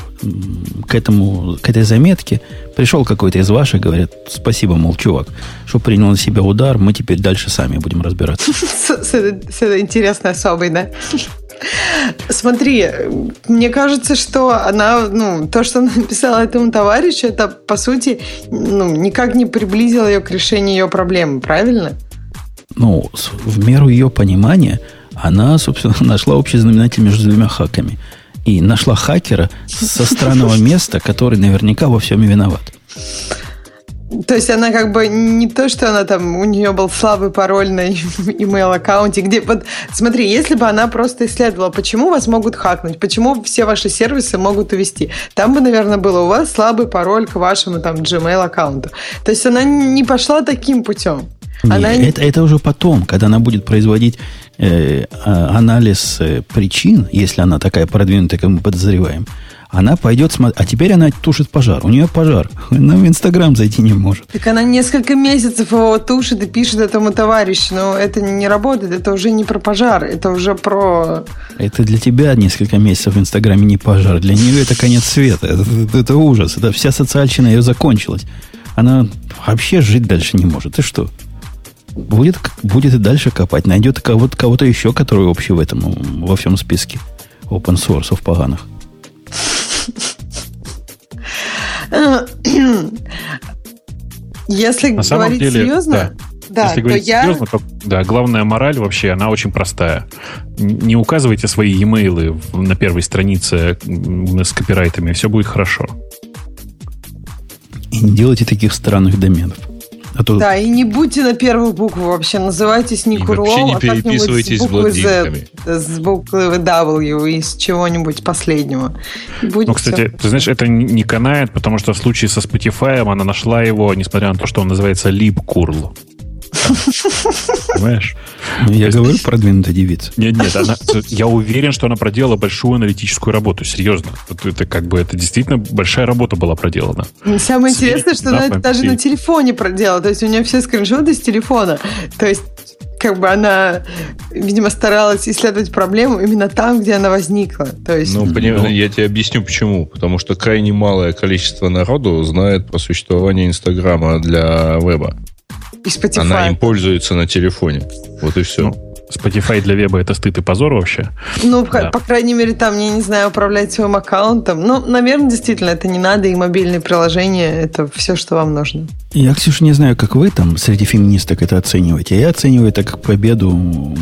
к этому, к этой заметке пришел какой-то из ваших, говорят, спасибо, мол, чувак, что принял на себя удар, мы теперь дальше сами будем разбираться. С этой интересной особой, да? Смотри, мне кажется, что она, ну, то, что она написала этому товарищу, это, по сути, ну, никак не приблизило ее к решению ее проблемы, правильно? Ну, в меру ее понимания, она, собственно, нашла общий знаменатель между двумя хаками. И нашла хакера со странного места, который наверняка во всем и виноват. То есть она как бы не то, что она там, у нее был слабый пароль на email аккаунте, где вот смотри, если бы она просто исследовала, почему вас могут хакнуть, почему все ваши сервисы могут увести, там бы, наверное, было у вас слабый пароль к вашему там Gmail аккаунту. То есть она не пошла таким путем. Не, она это, это уже потом, когда она будет производить э, а, анализ э, причин, если она такая продвинутая, как мы подозреваем, она пойдет смотреть. А теперь она тушит пожар. У нее пожар. Она в Инстаграм зайти не может. Так она несколько месяцев его тушит и пишет этому товарищу. Но это не работает. Это уже не про пожар. Это уже про... Это для тебя несколько месяцев в Инстаграме не пожар. Для нее это конец света. Это, это, это ужас. Это вся социальщина ее закончилась. Она вообще жить дальше не может. Ты что? Будет, будет и дальше копать. Найдет кого-то, кого-то еще, который общий в этом, во всем списке open source поганых. Если На говорить деле, серьезно, да. Да, Если говорить я... серьезно, то да, главная мораль вообще, она очень простая. Не указывайте свои e-mail на первой странице с копирайтами, все будет хорошо. И не делайте таких странных доменов. А то... Да, и не будьте на первую букву вообще. Называйтесь не Курлов, вообще не а переписывайтесь с буквой Z, с буквы W из чего-нибудь последнего. Ну, кстати, все. ты знаешь, это не канает, потому что в случае со Spotify она нашла его, несмотря на то, что он называется LibCurl. Понимаешь? Я говорю продвинутая девица. Нет, нет, она, я уверен, что она проделала большую аналитическую работу, серьезно. Это как бы, это действительно большая работа была проделана. Самое интересное, что она это даже на телефоне проделала, то есть у нее все скриншоты с телефона. То есть как бы она, видимо, старалась исследовать проблему именно там, где она возникла. То есть... Ну, поним... ну, я тебе объясню почему. Потому что крайне малое количество народу знает про существование Инстаграма для веба. И Spotify. Она им пользуется на телефоне. Вот и все. Ну, Spotify для веба это стыд и позор вообще. Ну, да. по крайней мере, там, я не знаю, управлять своим аккаунтом. Ну, наверное, действительно, это не надо, и мобильные приложения это все, что вам нужно. Я, Ксюша, не знаю, как вы там среди феминисток это оцениваете. А я оцениваю это как победу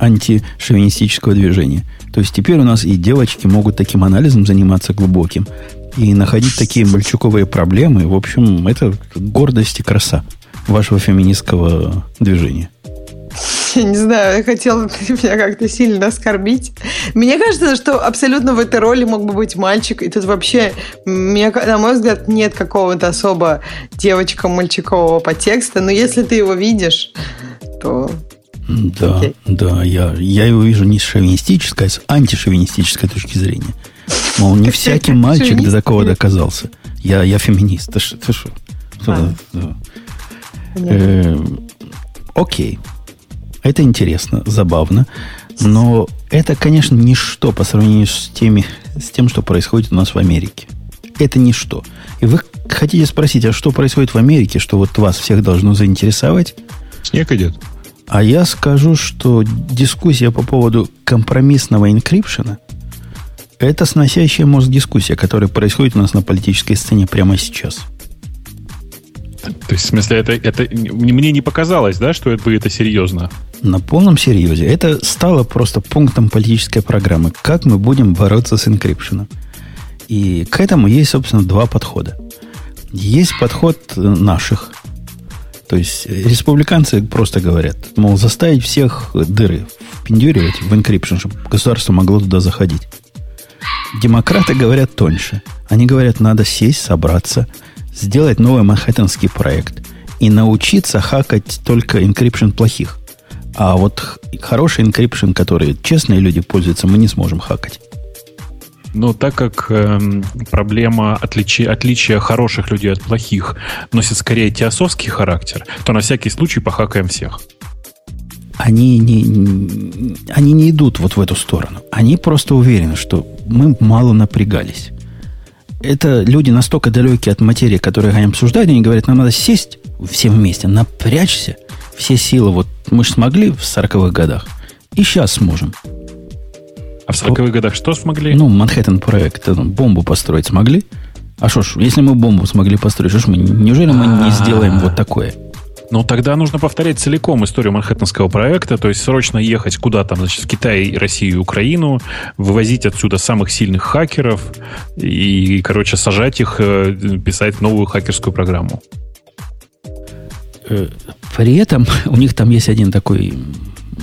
антишовинистического движения. То есть теперь у нас и девочки могут таким анализом заниматься глубоким и находить такие мальчуковые проблемы. В общем, это гордость и краса вашего феминистского движения? Я не знаю, я хотела меня как-то сильно оскорбить. Мне кажется, что абсолютно в этой роли мог бы быть мальчик. И тут вообще, мне, на мой взгляд, нет какого-то особо девочка-мальчикового подтекста. Но если ты его видишь, то да, okay. да, я, я его вижу не с шовинистической, а с антишовинистической точки зрения. Мол, не всякий мальчик до такого доказался. Я, я феминист. Ты что? А. Э, окей. Это интересно, забавно. Но это, конечно, ничто по сравнению с, теми, с тем, что происходит у нас в Америке. Это ничто. И вы хотите спросить, а что происходит в Америке, что вот вас всех должно заинтересовать? Снег идет. А я скажу, что дискуссия по поводу компромиссного инкрипшена – это сносящая мозг дискуссия, которая происходит у нас на политической сцене прямо сейчас. То есть, в смысле, это, это мне не показалось, да, что это, это серьезно? На полном серьезе. Это стало просто пунктом политической программы. Как мы будем бороться с инкрипшеном. И к этому есть, собственно, два подхода. Есть подход наших, то есть республиканцы просто говорят, мол, заставить всех дыры впендюривать в encryption, чтобы государство могло туда заходить. Демократы говорят тоньше. Они говорят, надо сесть, собраться, сделать новый манхэттенский проект и научиться хакать только encryption плохих. А вот хороший encryption, который честные люди пользуются, мы не сможем хакать. Но так как э, проблема отличия, отличия хороших людей от плохих носит скорее теософский характер, то на всякий случай похакаем всех. Они не, они не идут вот в эту сторону. Они просто уверены, что мы мало напрягались. Это люди настолько далекие от материи, которые они обсуждают, они говорят, нам надо сесть все вместе, напрячься, все силы. Вот мы же смогли в 40-х годах, и сейчас сможем. А в 40-х годах что смогли? Ну, Манхэттен проект, ну, бомбу построить смогли. А что ж, если мы бомбу смогли построить, что ж мы, неужели мы не сделаем вот такое? Ну, тогда нужно повторять целиком историю Манхэттенского проекта, то есть срочно ехать куда там, значит, в Китай, Россию и Украину, вывозить отсюда самых сильных хакеров и, короче, сажать их, э, писать новую хакерскую программу. Э, при этом у них там есть один такой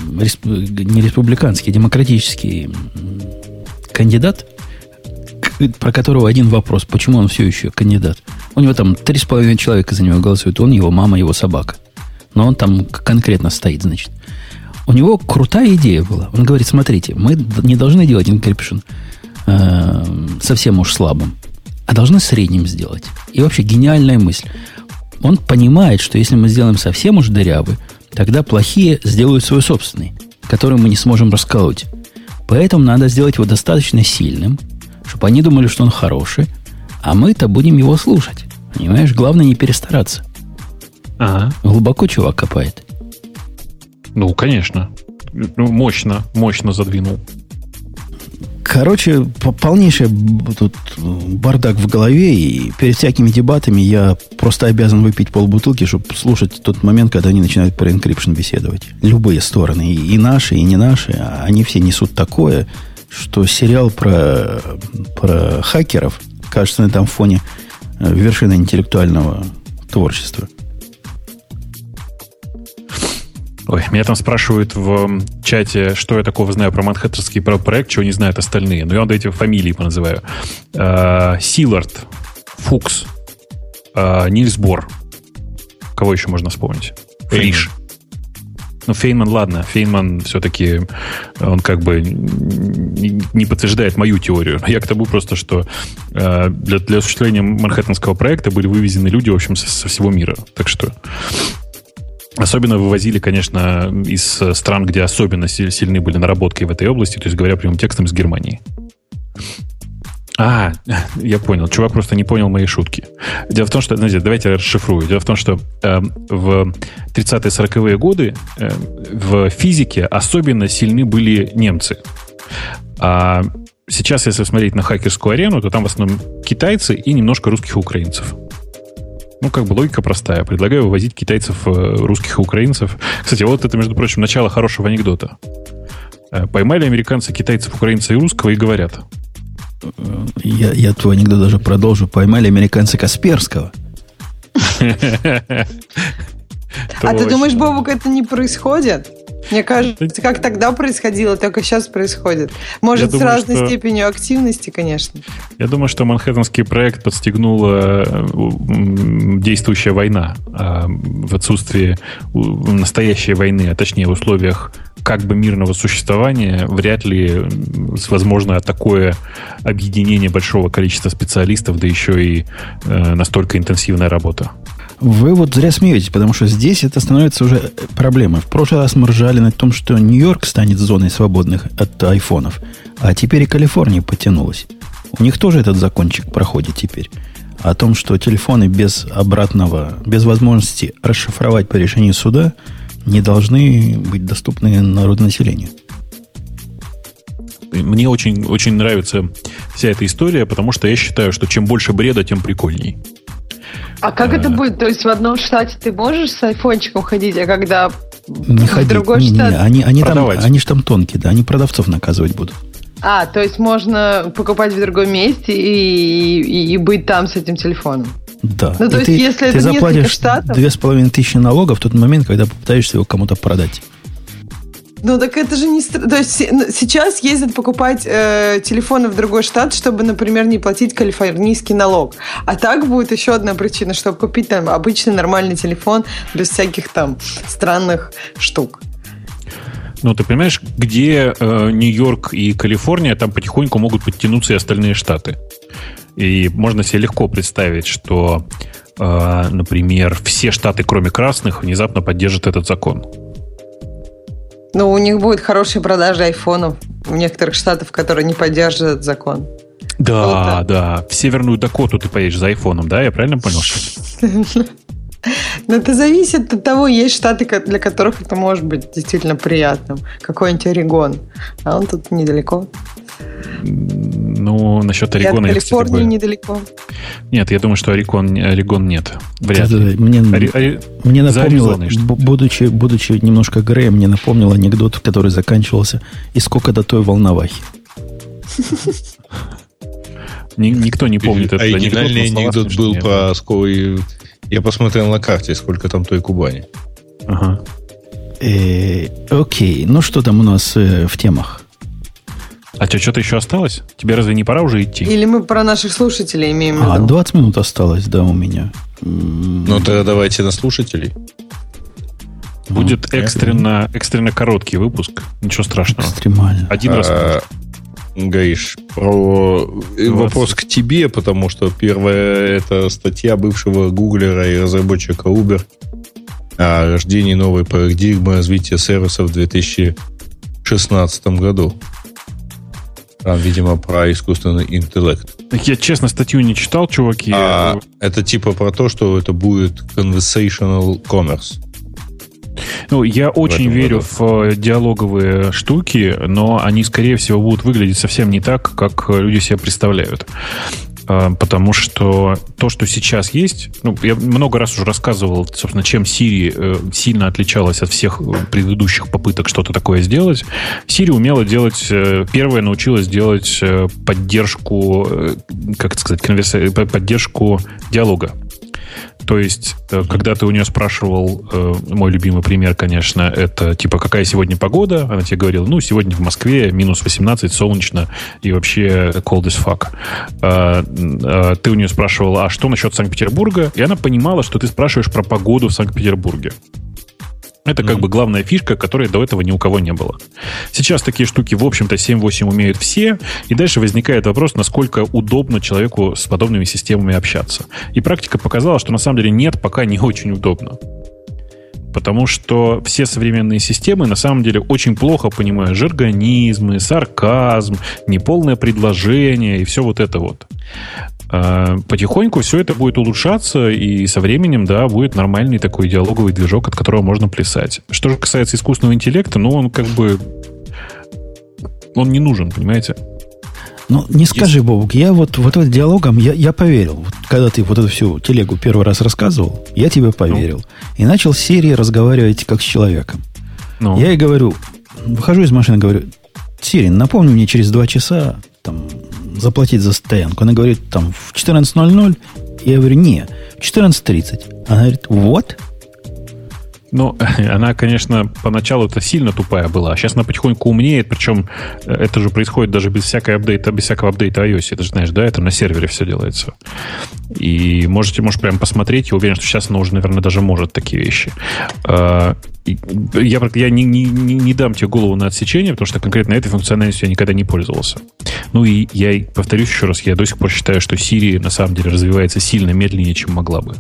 не республиканский, а демократический кандидат, про которого один вопрос, почему он все еще кандидат. У него там три с половиной человека за него голосуют, он, его мама, его собака. Но он там конкретно стоит, значит. У него крутая идея была. Он говорит, смотрите, мы не должны делать encryption э, совсем уж слабым, а должны средним сделать. И вообще гениальная мысль. Он понимает, что если мы сделаем совсем уж дырявый, Тогда плохие сделают свой собственный, который мы не сможем расколоть. Поэтому надо сделать его достаточно сильным, чтобы они думали, что он хороший, а мы-то будем его слушать. Понимаешь, главное не перестараться. Ага. Глубоко чувак копает. Ну, конечно. Ну, мощно, мощно задвинул. Короче, полнейший тут бардак в голове, и перед всякими дебатами я просто обязан выпить полбутылки, чтобы слушать тот момент, когда они начинают про encryption беседовать. Любые стороны, и наши, и не наши, а они все несут такое, что сериал про, про хакеров кажется на этом фоне э, вершина интеллектуального творчества. Ой, меня там спрашивают в чате, что я такого знаю про манхэттенский проект, чего не знают остальные. Но я вам эти фамилии поназываю. А, Силард, Фукс, а, Нильс Бор. Кого еще можно вспомнить? Фриш. Ну, Фейнман, ладно, Фейнман все-таки, он как бы не подтверждает мою теорию. Я к тому просто, что э, для, для осуществления манхэттенского проекта были вывезены люди, в общем, со, со всего мира. Так что Особенно вывозили, конечно, из стран, где особенно сильны были наработки в этой области, то есть говоря прямым текстом из Германии. А, я понял. Чувак просто не понял мои шутки. Дело в том, что, знаете, давайте я расшифрую. Дело в том, что э, в 30-е-40-е годы э, в физике особенно сильны были немцы. А сейчас, если смотреть на хакерскую арену, то там в основном китайцы и немножко русских украинцев. Ну, как бы логика простая. Предлагаю вывозить китайцев, э, русских и украинцев. Кстати, вот это, между прочим, начало хорошего анекдота. Э, поймали американцы китайцев, украинца и русского и говорят. Я, я твой анекдот даже продолжу. Поймали американцы Касперского. А ты думаешь, Бобук, это не происходит? Мне кажется, как тогда происходило, только сейчас происходит. Может, думаю, с разной что... степенью активности, конечно. Я думаю, что Манхэттенский проект подстегнула действующая война. А в отсутствии настоящей войны, а точнее в условиях как бы мирного существования, вряд ли возможно такое объединение большого количества специалистов, да еще и э, настолько интенсивная работа. Вы вот зря смеетесь, потому что здесь это становится уже проблемой. В прошлый раз мы ржали на том, что Нью-Йорк станет зоной свободных от айфонов, а теперь и Калифорния потянулась. У них тоже этот закончик проходит теперь. О том, что телефоны без обратного, без возможности расшифровать по решению суда не должны быть доступны народонаселению. Мне очень, очень нравится вся эта история, потому что я считаю, что чем больше бреда, тем прикольней. А как это будет? То есть в одном штате ты можешь с айфончиком ходить, а когда не в ходить, другой не, штат... Не, они, они, там, они же там тонкие, да, они продавцов наказывать будут. А, то есть можно покупать в другом месте и, и, и быть там с этим телефоном? Да. Ну, то и есть, ты, если ты это заплатишь штатов... две с половиной тысячи налогов в тот момент, когда попытаешься его кому-то продать. Ну, так это же не... То есть сейчас ездят покупать э, телефоны в другой штат, чтобы, например, не платить калифорнийский налог. А так будет еще одна причина, чтобы купить там обычный нормальный телефон без всяких там странных штук. Ну, ты понимаешь, где э, Нью-Йорк и Калифорния, там потихоньку могут подтянуться и остальные штаты. И можно себе легко представить, что, э, например, все штаты, кроме красных, внезапно поддержат этот закон. Ну, у них будет хорошие продажи айфонов в некоторых штатах, которые не поддерживают закон. Да, вот да. В Северную Дакоту ты поедешь за айфоном, да? Я правильно понял? Но это зависит от того, есть штаты, для которых это может быть действительно приятным. Какой-нибудь Орегон. А он тут недалеко. Ну, насчет Орегона... И от Калифорнии я, кстати, недалеко. Нет, я думаю, что Орегон, Орегон нет. Вряд ли. Мне, Ори, Ори, мне напомнило, будучи, будучи немножко Греем, мне напомнил анекдот, который заканчивался «И сколько до той волновахи?» Никто не помнит этот Оригинальный анекдот был про сколько я посмотрел на карте, сколько там той Кубани. Ага. Э, окей, ну что там у нас э, в темах? А что, что-то еще осталось? Тебе разве не пора уже идти? Или мы про наших слушателей имеем в а, виду? А, 20 минут осталось, да, у меня. Ну, тогда давайте на слушателей. Будет ну, экстренно, экстренно короткий выпуск. Ничего страшного. Экстремально. Один раз. А, Гаиш, про 20. вопрос к тебе, потому что первая это статья бывшего гуглера и разработчика Uber о рождении новой парадигмы развития сервисов в 2016 году. Там, видимо, про искусственный интеллект. Я, честно, статью не читал, чуваки. А, это типа про то, что это будет conversational commerce. Ну, я очень верю году. в э, диалоговые штуки, но они, скорее всего, будут выглядеть совсем не так, как люди себе представляют. А, потому что то, что сейчас есть, ну, я много раз уже рассказывал, собственно, чем Siri э, сильно отличалась от всех предыдущих попыток что-то такое сделать. Siri умела делать, э, первая научилась делать поддержку, как это сказать, конверса, поддержку диалога. То есть, э, когда ты у нее спрашивал, э, мой любимый пример, конечно, это типа, какая сегодня погода? Она тебе говорила, ну, сегодня в Москве минус 18, солнечно и вообще cold as fuck. А, а, ты у нее спрашивал, а что насчет Санкт-Петербурга? И она понимала, что ты спрашиваешь про погоду в Санкт-Петербурге. Это как mm-hmm. бы главная фишка, которой до этого ни у кого не было. Сейчас такие штуки, в общем-то, 7-8 умеют все, и дальше возникает вопрос, насколько удобно человеку с подобными системами общаться. И практика показала, что на самом деле нет, пока не очень удобно. Потому что все современные системы на самом деле очень плохо понимают жаргонизмы, сарказм, неполное предложение и все вот это вот. А, потихоньку все это будет улучшаться, и со временем, да, будет нормальный такой диалоговый движок, от которого можно плясать. Что же касается искусственного интеллекта, ну, он как бы... Он не нужен, понимаете? Ну, не скажи, Есть... Бобук, я вот, вот этот диалогом, я, я поверил. Вот, когда ты вот эту всю телегу первый раз рассказывал, я тебе поверил. Ну. И начал с серии разговаривать как с человеком. Ну. Я ей говорю, выхожу из машины, говорю, Сири, напомни мне через два часа там, заплатить за стоянку. Она говорит, там, в 14.00. Я говорю, не, в 14.30. Она говорит, вот. Ну, она, конечно, поначалу это сильно тупая была, а сейчас она потихоньку умнеет, причем э, это же происходит даже без всякой апдейта, без всякого апдейта iOS. Это же знаешь, да, это на сервере все делается. И можете, может, прям посмотреть, я уверен, что сейчас она уже, наверное, даже может такие вещи. А, я, я не, не, не дам тебе голову на отсечение, потому что конкретно этой функциональностью я никогда не пользовался. Ну и я повторюсь еще раз, я до сих пор считаю, что Siri на самом деле развивается сильно медленнее, чем могла бы.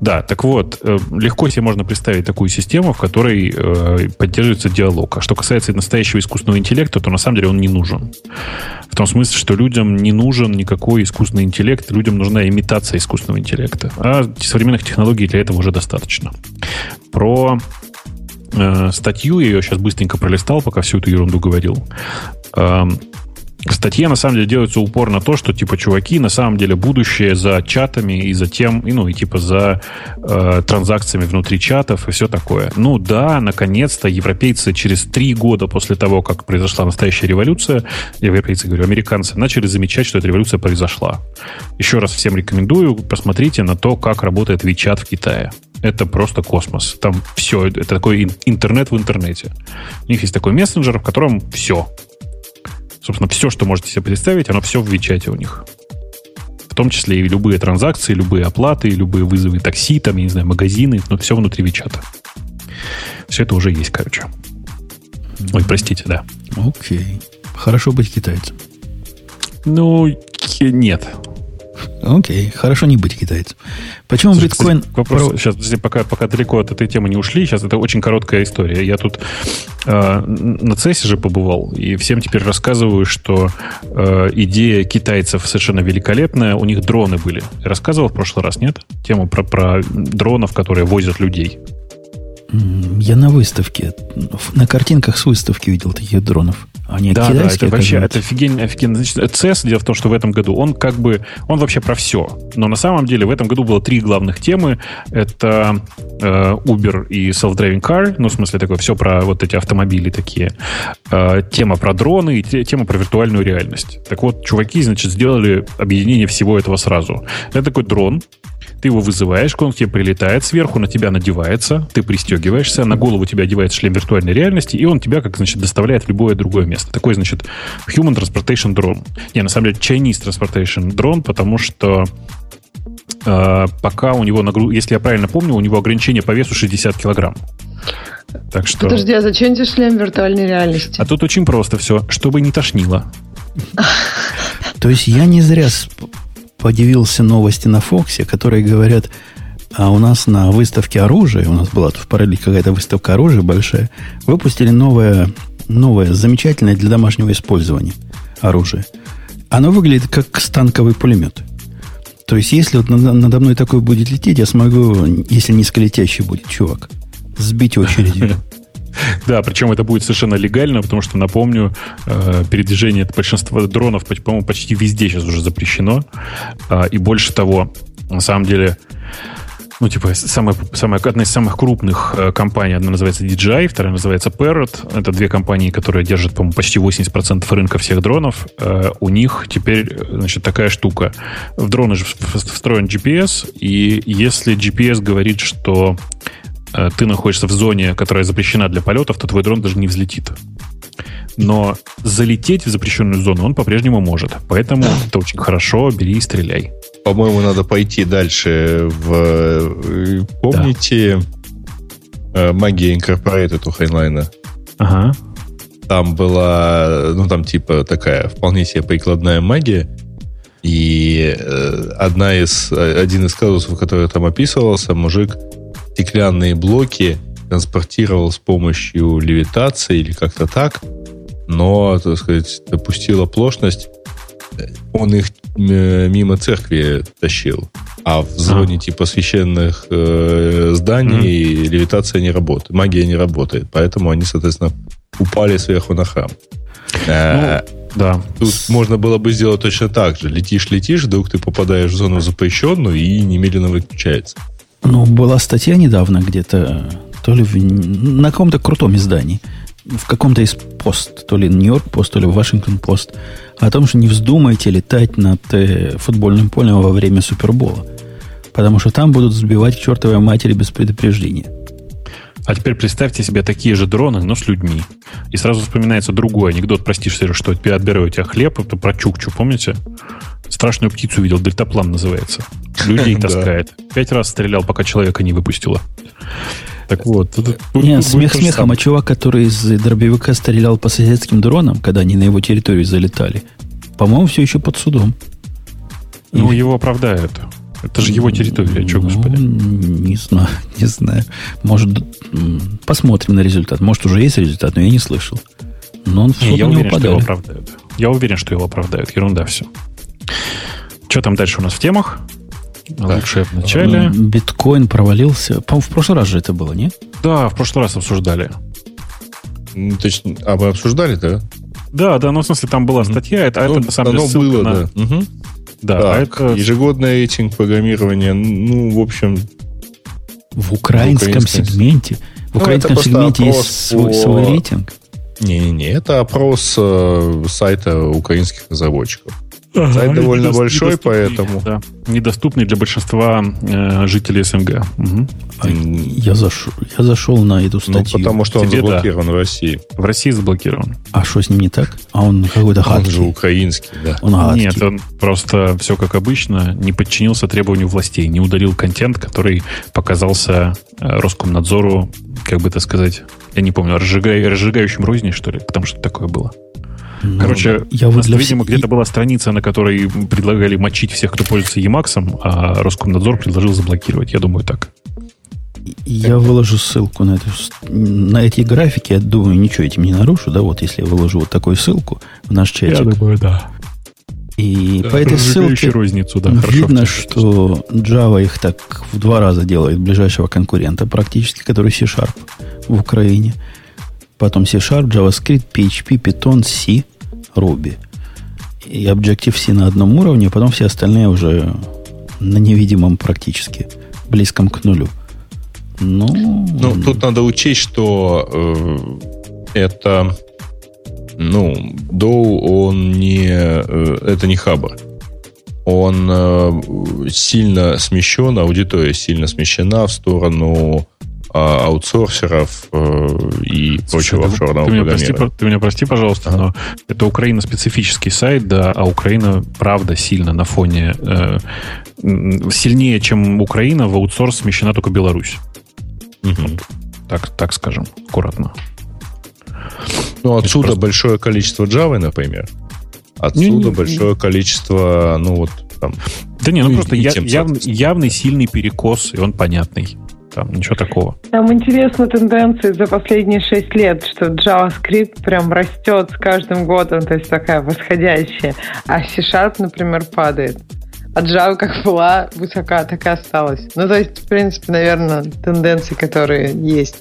Да, так вот, э, легко себе можно представить такую систему, в которой э, поддерживается диалог. А что касается настоящего искусственного интеллекта, то на самом деле он не нужен. В том смысле, что людям не нужен никакой искусственный интеллект, людям нужна имитация искусственного интеллекта. А современных технологий для этого уже достаточно. Про э, статью, я ее сейчас быстренько пролистал, пока всю эту ерунду говорил. Эм, в статье на самом деле делается упор на то, что типа чуваки на самом деле будущее за чатами и за тем, и, ну и типа за э, транзакциями внутри чатов и все такое. Ну да, наконец-то европейцы через три года после того, как произошла настоящая революция, европейцы, говорю, американцы, начали замечать, что эта революция произошла. Еще раз всем рекомендую, посмотрите на то, как работает WeChat в Китае. Это просто космос. Там все, это такой интернет в интернете. У них есть такой мессенджер, в котором все. Собственно, все, что можете себе представить, оно все в Вичате у них. В том числе и любые транзакции, любые оплаты, любые вызовы такси, там, я не знаю, магазины, но все внутри Вичата. Все это уже есть, короче. Ой, простите, да. Окей. Хорошо быть китайцем. Ну, нет. Окей, хорошо не быть китайцем. Почему Слушай, биткоин... вопрос, про... сейчас, пока, пока далеко от этой темы не ушли, сейчас это очень короткая история. Я тут э, на CES же побывал, и всем теперь рассказываю, что э, идея китайцев совершенно великолепная. У них дроны были. Рассказывал в прошлый раз, нет? Тему про, про дронов, которые возят людей. Я на выставке, на картинках с выставки видел таких дронов. Они да, да, это вообще это офигенно, офигенно. Значит, CES, дело в том, что в этом году он как бы, он вообще про все. Но на самом деле в этом году было три главных темы. Это э, Uber и self-driving car, ну, в смысле, такое все про вот эти автомобили такие. Э, тема про дроны и тема про виртуальную реальность. Так вот, чуваки, значит, сделали объединение всего этого сразу. Это такой дрон, ты его вызываешь, он к тебе прилетает сверху, на тебя надевается, ты пристегиваешься, на голову тебя одевается шлем виртуальной реальности, и он тебя, как, значит, доставляет в любое другое место. Такой, значит, Human Transportation Drone. Не, на самом деле, Chinese Transportation Drone, потому что э, пока у него, нагруз... если я правильно помню, у него ограничение по весу 60 килограмм. Так что... Подожди, а зачем тебе шлем виртуальной реальности? А тут очень просто все, чтобы не тошнило. То есть я не зря подивился новости на Фоксе, которые говорят, а у нас на выставке оружия, у нас была тут в параллели какая-то выставка оружия большая, выпустили новое, новое, замечательное для домашнего использования оружие. Оно выглядит как станковый пулемет. То есть, если вот надо мной такой будет лететь, я смогу, если низколетящий будет чувак, сбить очередью. Да, причем это будет совершенно легально, потому что, напомню, э, передвижение большинства дронов, по-моему, почти везде сейчас уже запрещено. А, и больше того, на самом деле, ну, типа, самая, самая, одна из самых крупных э, компаний, одна называется DJI, вторая называется Parrot. Это две компании, которые держат, по-моему, почти 80% рынка всех дронов. Э, у них теперь, значит, такая штука. В дроны же встроен GPS, и если GPS говорит, что Э, ты находишься в зоне, которая запрещена для полетов, то твой дрон даже не взлетит. Но залететь в запрещенную зону он по-прежнему может. Поэтому это очень хорошо, бери и стреляй. По-моему, надо пойти дальше в... Э, помните да. Э, магия Incorporated у Хайнлайна? Ага. Там была, ну, там типа такая вполне себе прикладная магия. И одна из, один из казусов, который там описывался, мужик стеклянные блоки транспортировал с помощью левитации или как-то так, но, так сказать, допустил оплошность. Он их э, мимо церкви тащил. А в зоне а. типа священных э, зданий mm-hmm. левитация не работает, магия не работает. Поэтому они, соответственно, упали сверху на храм. Э, ну, да. Тут можно было бы сделать точно так же. Летишь, летишь, вдруг ты попадаешь в зону запрещенную и немедленно выключается. Ну, была статья недавно где-то, то ли в, на каком-то крутом издании, в каком-то из пост, то ли Нью-Йорк пост, то ли Вашингтон пост, о том, что не вздумайте летать над э, футбольным полем во время Супербола. Потому что там будут сбивать к чертовой матери без предупреждения. А теперь представьте себе такие же дроны, но с людьми. И сразу вспоминается другой анекдот, простишь, что тебя отбирают у тебя хлеб, это про Чукчу, помните? Страшную птицу видел, дельтаплан называется. Людей таскает. Пять раз стрелял, пока человека не выпустила. Так вот. Нет, смех смехом, а чувак, который из дробовика стрелял по соседским дронам, когда они на его территорию залетали, по-моему, все еще под судом. Ну, его оправдают. Это же его территория, что, Ну, господи. Не знаю, не знаю. Может, посмотрим на результат. Может, уже есть результат, но я не слышал. Но он в Не, суд я на него уверен, что его оправдают. Я уверен, что его оправдают. Ерунда все. Что там дальше у нас в темах? Лучшее в начале. Биткоин провалился. По-моему, в прошлый раз же это было, нет? Да, в прошлый раз обсуждали. Ну, Точно, а вы обсуждали, да? Да, да, ну, в смысле, там была статья, это, а Ну, это на самом деле было, на- да. Мгм. Да, а Так, это ежегодный рейтинг программирования, ну, в общем, В украинском В украинском сегменте. В Ну, украинском просто сегменте есть свой, по- свой рейтинг. не-не-не, это опрос э, сайта украинских разработчиков. Сайт довольно Недос- большой, недоступный, поэтому... Да, недоступный для большинства э, жителей СНГ. А М, Я зашел, я зашел на эту Ну, статью. потому что он Тебе да. заблокирован в России. В России заблокирован. А что с ним не так? А он какой-то Он же гадкий. украинский, да. Он гадкий. Нет, он просто все как обычно не подчинился требованию властей, не удалил контент, который показался э, Роскомнадзору, как бы это сказать, я не помню, разжигай- разжигающим розни, что ли, там что-то такое было. Короче, я вот для видимо, где-то была страница, на которой предлагали мочить всех, кто пользуется Емаксом, а Роскомнадзор предложил заблокировать. Я думаю, так. Я выложу ссылку на, эту, на эти графики. Я думаю, ничего этим не нарушу. Да, вот если я выложу вот такую ссылку в наш чатик. думаю, да. И по этой ссылке розницу, да. хорошо. видно, что Java их так в два раза делает ближайшего конкурента практически, который C-Sharp в Украине. Потом C-Sharp, JavaScript, PHP, Python, C, Ruby. И Objective-C на одном уровне, а потом все остальные уже на невидимом практически, близком к нулю. Ну, Ну, тут надо учесть, что э, это, ну, Доу, он не, э, это не хабр. Он э, сильно смещен, аудитория сильно смещена в сторону а, аутсорсеров э, и прочего Слушай, офшорного ты, меня прости, ты меня прости, пожалуйста, Ага. но это Украина специфический сайт, да, а Украина правда сильно на фоне э, сильнее, чем Украина, в аутсорс смещена только Беларусь. Мгм. Так, так скажем, аккуратно. Ну, отсюда просто- большое количество Java, например. Отсюда Не-не-не. большое количество, ну, вот там, Да не, ну, Ну, просто я- соответственно. явный сильный перекос, и он понятный. Там ничего такого. Там интересна тенденция за последние шесть лет, что JavaScript прям растет с каждым годом, то есть такая восходящая, а C-Sharp, например, падает. А Java как была высока, так и осталась. Ну, то есть, в принципе, наверное, тенденции, которые есть.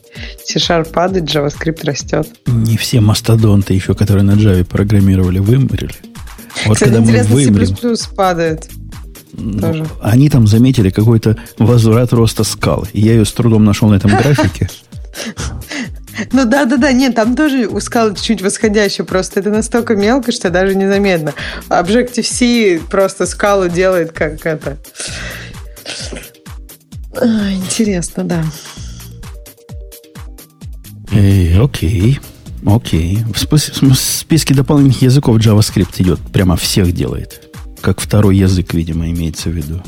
C-Sharp падает, JavaScript растет. не все мастодонты еще, которые на Java программировали, вымерли. Вот Кстати, когда мы интересно, вымрем, C++ падает. Тоже. они там заметили какой-то возврат роста скалы. И я ее с трудом нашел на этом графике. Ну да, да, да, нет, там тоже у скалы чуть восходящая, просто это настолько мелко, что даже незаметно. Objective-C просто скалу делает как это. Интересно, да. Эй, окей. Окей. В списке дополнительных языков JavaScript идет. Прямо всех делает. Как второй язык, видимо, имеется в виду.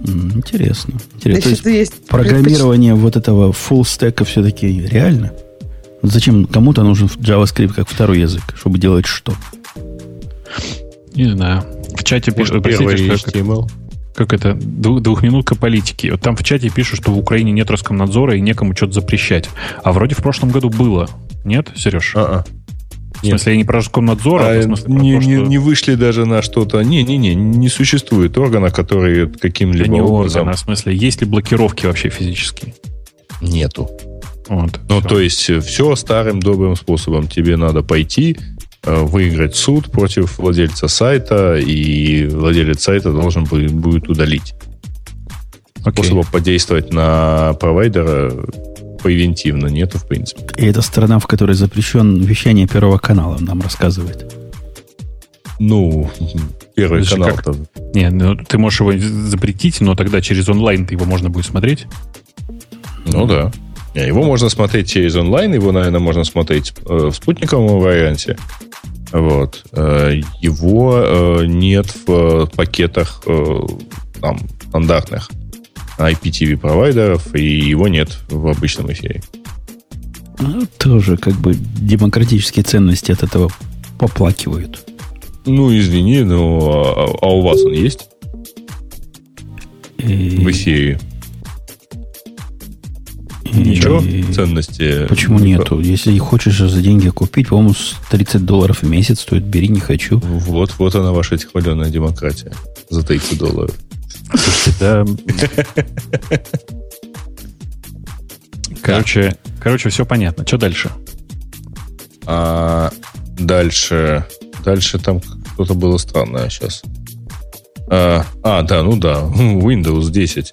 Интересно. Интересно. То есть есть программирование вот этого full стека все-таки реально? Зачем кому-то нужен JavaScript как второй язык, чтобы делать что? Не знаю. В чате пишут, простите, что как, HTML. как это, двух- двухминутка политики. Вот там в чате пишут, что в Украине нет Роскомнадзора и некому что-то запрещать. А вроде в прошлом году было. Нет, Сереж? А-а. В смысле, я не про Роскомнадзор, а, А, в смысле не, то, что... не, не вышли даже на что-то. Не-не-не, не существует органа, который Да каким-либо не образом... орган, а в смысле, есть ли блокировки вообще физические? Нету. Вот, Ну, всё. то есть, все старым добрым способом. Тебе надо пойти, э, выиграть суд против владельца сайта, и владелец сайта должен будет, удалить. Окей. Способа подействовать на провайдера превентивно нету, в принципе. И это страна, в которой запрещен вещание Первого канала, нам рассказывает. Ну, первый Это же канал-то. Не, ну, ты можешь его запретить, но тогда через онлайн его можно будет смотреть. Ну да. Его можно смотреть через онлайн, его, наверное, можно смотреть э, в спутниковом варианте. Вот. Э, Его э, нет в э, пакетах э, там, стандартных IPTV провайдеров, и его нет в обычном эфире. Ну, тоже как бы демократические ценности от этого поплакивают. Ну, извини, но а, а у вас он есть? И... В Эфире. Ничего ценности. Почему нету? Если хочешь за деньги купить, по-моему, 30 долларов в месяц стоит, бери, не хочу. Вот, вот она ваша хваленая демократия. За 30 долларов. Слушайте, да. Короче, короче, все понятно. Что дальше? А, дальше. Дальше там что-то было странное сейчас. А, а, да, ну да, Windows 10.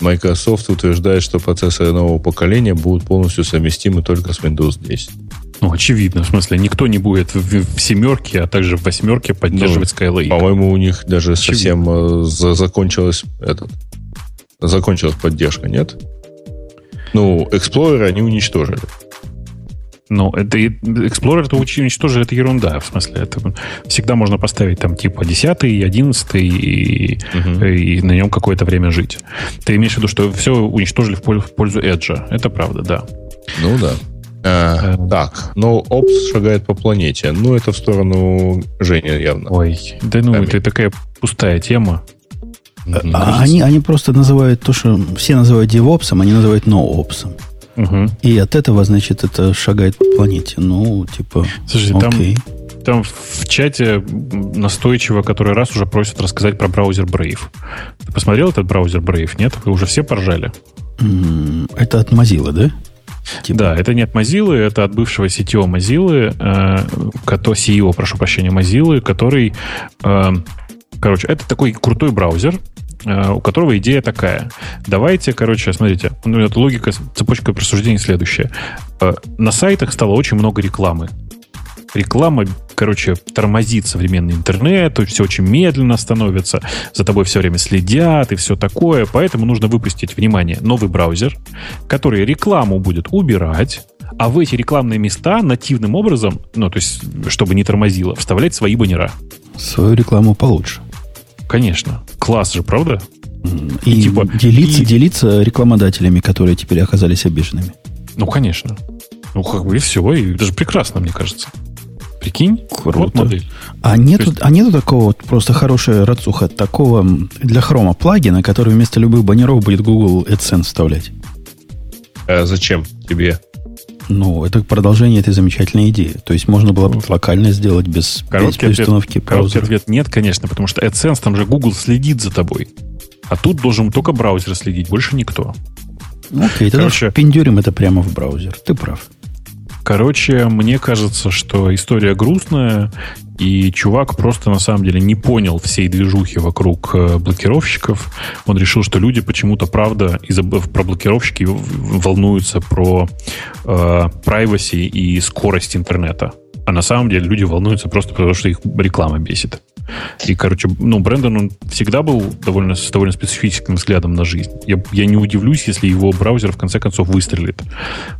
Microsoft утверждает, что процессоры нового поколения будут полностью совместимы только с Windows 10. Ну, очевидно, в смысле, никто не будет в, семерке, а также в восьмерке поддерживать ну, Skylake. По-моему, у них даже очевидно. совсем э, за, закончилась этот, закончилась поддержка, нет? Ну, Explorer они уничтожили. Ну, это Explorer это уничтожили, это ерунда. В смысле, это всегда можно поставить там типа 10 и 11 и, угу. и на нем какое-то время жить. Ты имеешь в виду, что все уничтожили в пользу Edge. Это правда, да. Ну да. А, э, так, но Опс шагает по планете. Ну, это в сторону Жени явно. Ой, да ну, это такая пустая тема. А, они, они просто называют то, что все называют DevOps, они называют NoOps. Угу. И от этого, значит, это шагает по планете. Ну, типа, Слушайте, окей. Там, там в чате настойчиво, который раз уже просят рассказать про браузер Brave. Ты посмотрел этот браузер Brave? Нет? Вы уже все поржали? Это от Mozilla, да? Типа. Да, это не от Mozilla, это от бывшего CTO Mozilla, э, CEO, прошу прощения, Mozilla, который... Э, короче, это такой крутой браузер, Э, у которого идея такая. Давайте, короче, смотрите, ну, это логика, цепочка присуждений следующая. Э, на сайтах стало очень много рекламы. Реклама, короче, тормозит современный интернет, то есть все очень медленно становится, за тобой все время следят и все такое, поэтому нужно выпустить, внимание, новый браузер, который рекламу будет убирать, а в эти рекламные места нативным образом, ну, то есть, чтобы не тормозило, вставлять свои баннера. Свою рекламу получше. Конечно. Класс же, правда? И, и типа, делиться, и... делиться рекламодателями, которые теперь оказались обиженными. Ну, конечно. Ну, как бы и все. И даже прекрасно, мне кажется. Прикинь? Круто. Вот модель. А нету, есть... а нету такого вот просто хорошая рацуха, такого для хрома плагина, который вместо любых баннеров будет Google AdSense вставлять? А зачем тебе? Ну, это продолжение этой замечательной идеи. То есть можно было бы локально сделать без, короткий без установки ответ, Короткий ответ нет, конечно, потому что AdSense, там же Google следит за тобой. А тут должен только браузер следить, больше никто. Окей, тогда Короче, пиндюрим это прямо в браузер. Ты прав. Короче, мне кажется, что история грустная, и чувак просто на самом деле не понял всей движухи вокруг э, блокировщиков. Он решил, что люди почему-то, правда, из про блокировщики волнуются про э, privacy и скорость интернета. А на самом деле люди волнуются просто потому, что их реклама бесит. И, короче, ну, Брэндон, он всегда был довольно, с довольно специфическим взглядом на жизнь. Я, я не удивлюсь, если его браузер в конце концов выстрелит.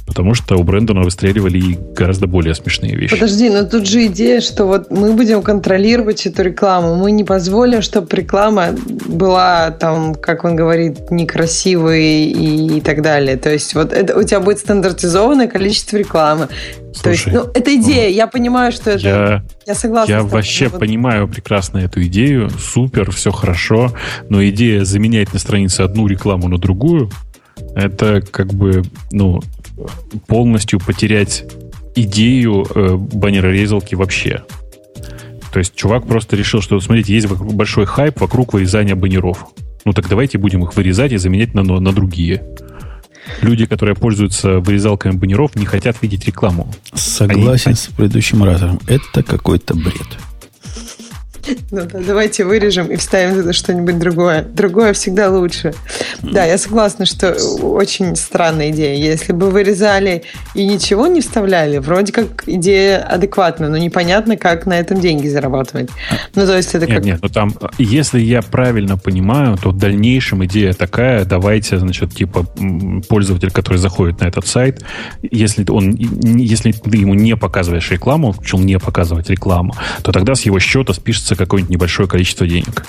Потому что у Брэндона выстреливали и гораздо более смешные вещи. Подожди, но тут же идея, что вот мы будем контролировать эту рекламу. Мы не позволим, чтобы реклама была там, как он говорит, некрасивой и, и так далее. То есть вот это, у тебя будет стандартизованное количество рекламы. Слушай, То есть, ну, это идея. Я понимаю, что это... Я, я согласна. Я вообще вот... понимаю прекрасно эту идею. Супер, все хорошо. Но идея заменять на странице одну рекламу на другую, это как бы, ну, полностью потерять идею э, баннерорезалки вообще. То есть чувак просто решил, что, смотрите, есть большой хайп вокруг вырезания баннеров. Ну так давайте будем их вырезать и заменять на, на другие люди, которые пользуются вырезалками баннеров, не хотят видеть рекламу. Согласен Они... с предыдущим разом. Это какой-то бред. Ну да, давайте вырежем и вставим туда что-нибудь другое. Другое всегда лучше. Да, я согласна, что очень странная идея. Если бы вырезали и ничего не вставляли, вроде как идея адекватная, но непонятно, как на этом деньги зарабатывать. Ну, то есть это нет, как... Нет, ну там, если я правильно понимаю, то в дальнейшем идея такая, давайте, значит, типа пользователь, который заходит на этот сайт, если он, если ты ему не показываешь рекламу, начал не показывать рекламу, то тогда с его счета спишется какое-нибудь небольшое количество денег.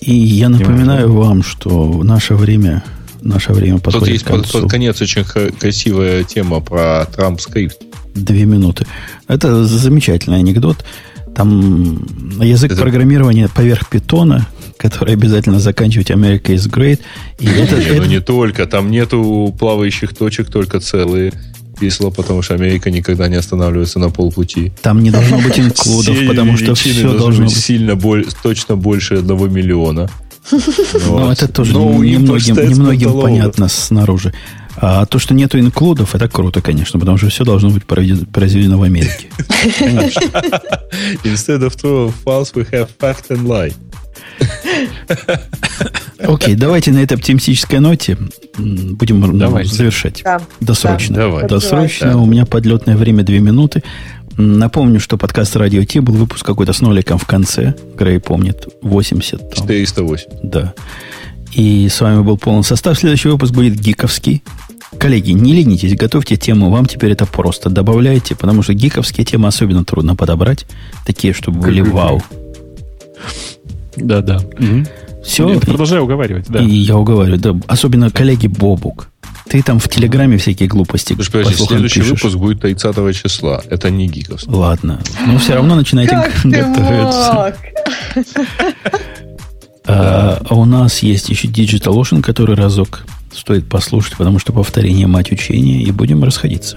И я напоминаю вам, что наше время, наше время подходит Тут есть к концу. под конец очень красивая тема про Трамп скрипт. Две минуты. Это замечательный анекдот. Там язык Это... программирования поверх питона, который обязательно заканчивать America is great. И это, не, это... Ну не только, там нету плавающих точек, только целые числа, потому что Америка никогда не останавливается на полпути. Там не должно быть инклюдов, потому что все должно быть сильно точно больше одного миллиона. Ну, это тоже немногим понятно снаружи. А то, что нету инклюдов, это круто, конечно, потому что все должно быть произведено в Америке. Instead of true false, we have fact and lie. Окей, давайте на этой оптимистической ноте будем давайте. завершать. Да. Досрочно. Да, давай. Досрочно. Да. У меня подлетное время 2 минуты. Напомню, что подкаст Радио Ти был выпуск какой-то с ноликом в конце. Грей помнит. 80. Там. 408. Да. И с вами был полный состав. Следующий выпуск будет гиковский. Коллеги, не ленитесь, готовьте тему. Вам теперь это просто. Добавляйте, потому что гиковские темы особенно трудно подобрать. Такие, чтобы были вау. Да-да. Все. Я продолжаю уговаривать, да. И я уговариваю, да. Особенно коллеги Бобук. Ты там в Телеграме всякие глупости Слушай, подожди, следующий пишешь. выпуск будет 30 числа. Это не гиковский. Ладно. Но все равно начинайте готовиться. А у нас есть еще Digital Ocean, который разок стоит послушать, потому что повторение мать учения, и будем расходиться.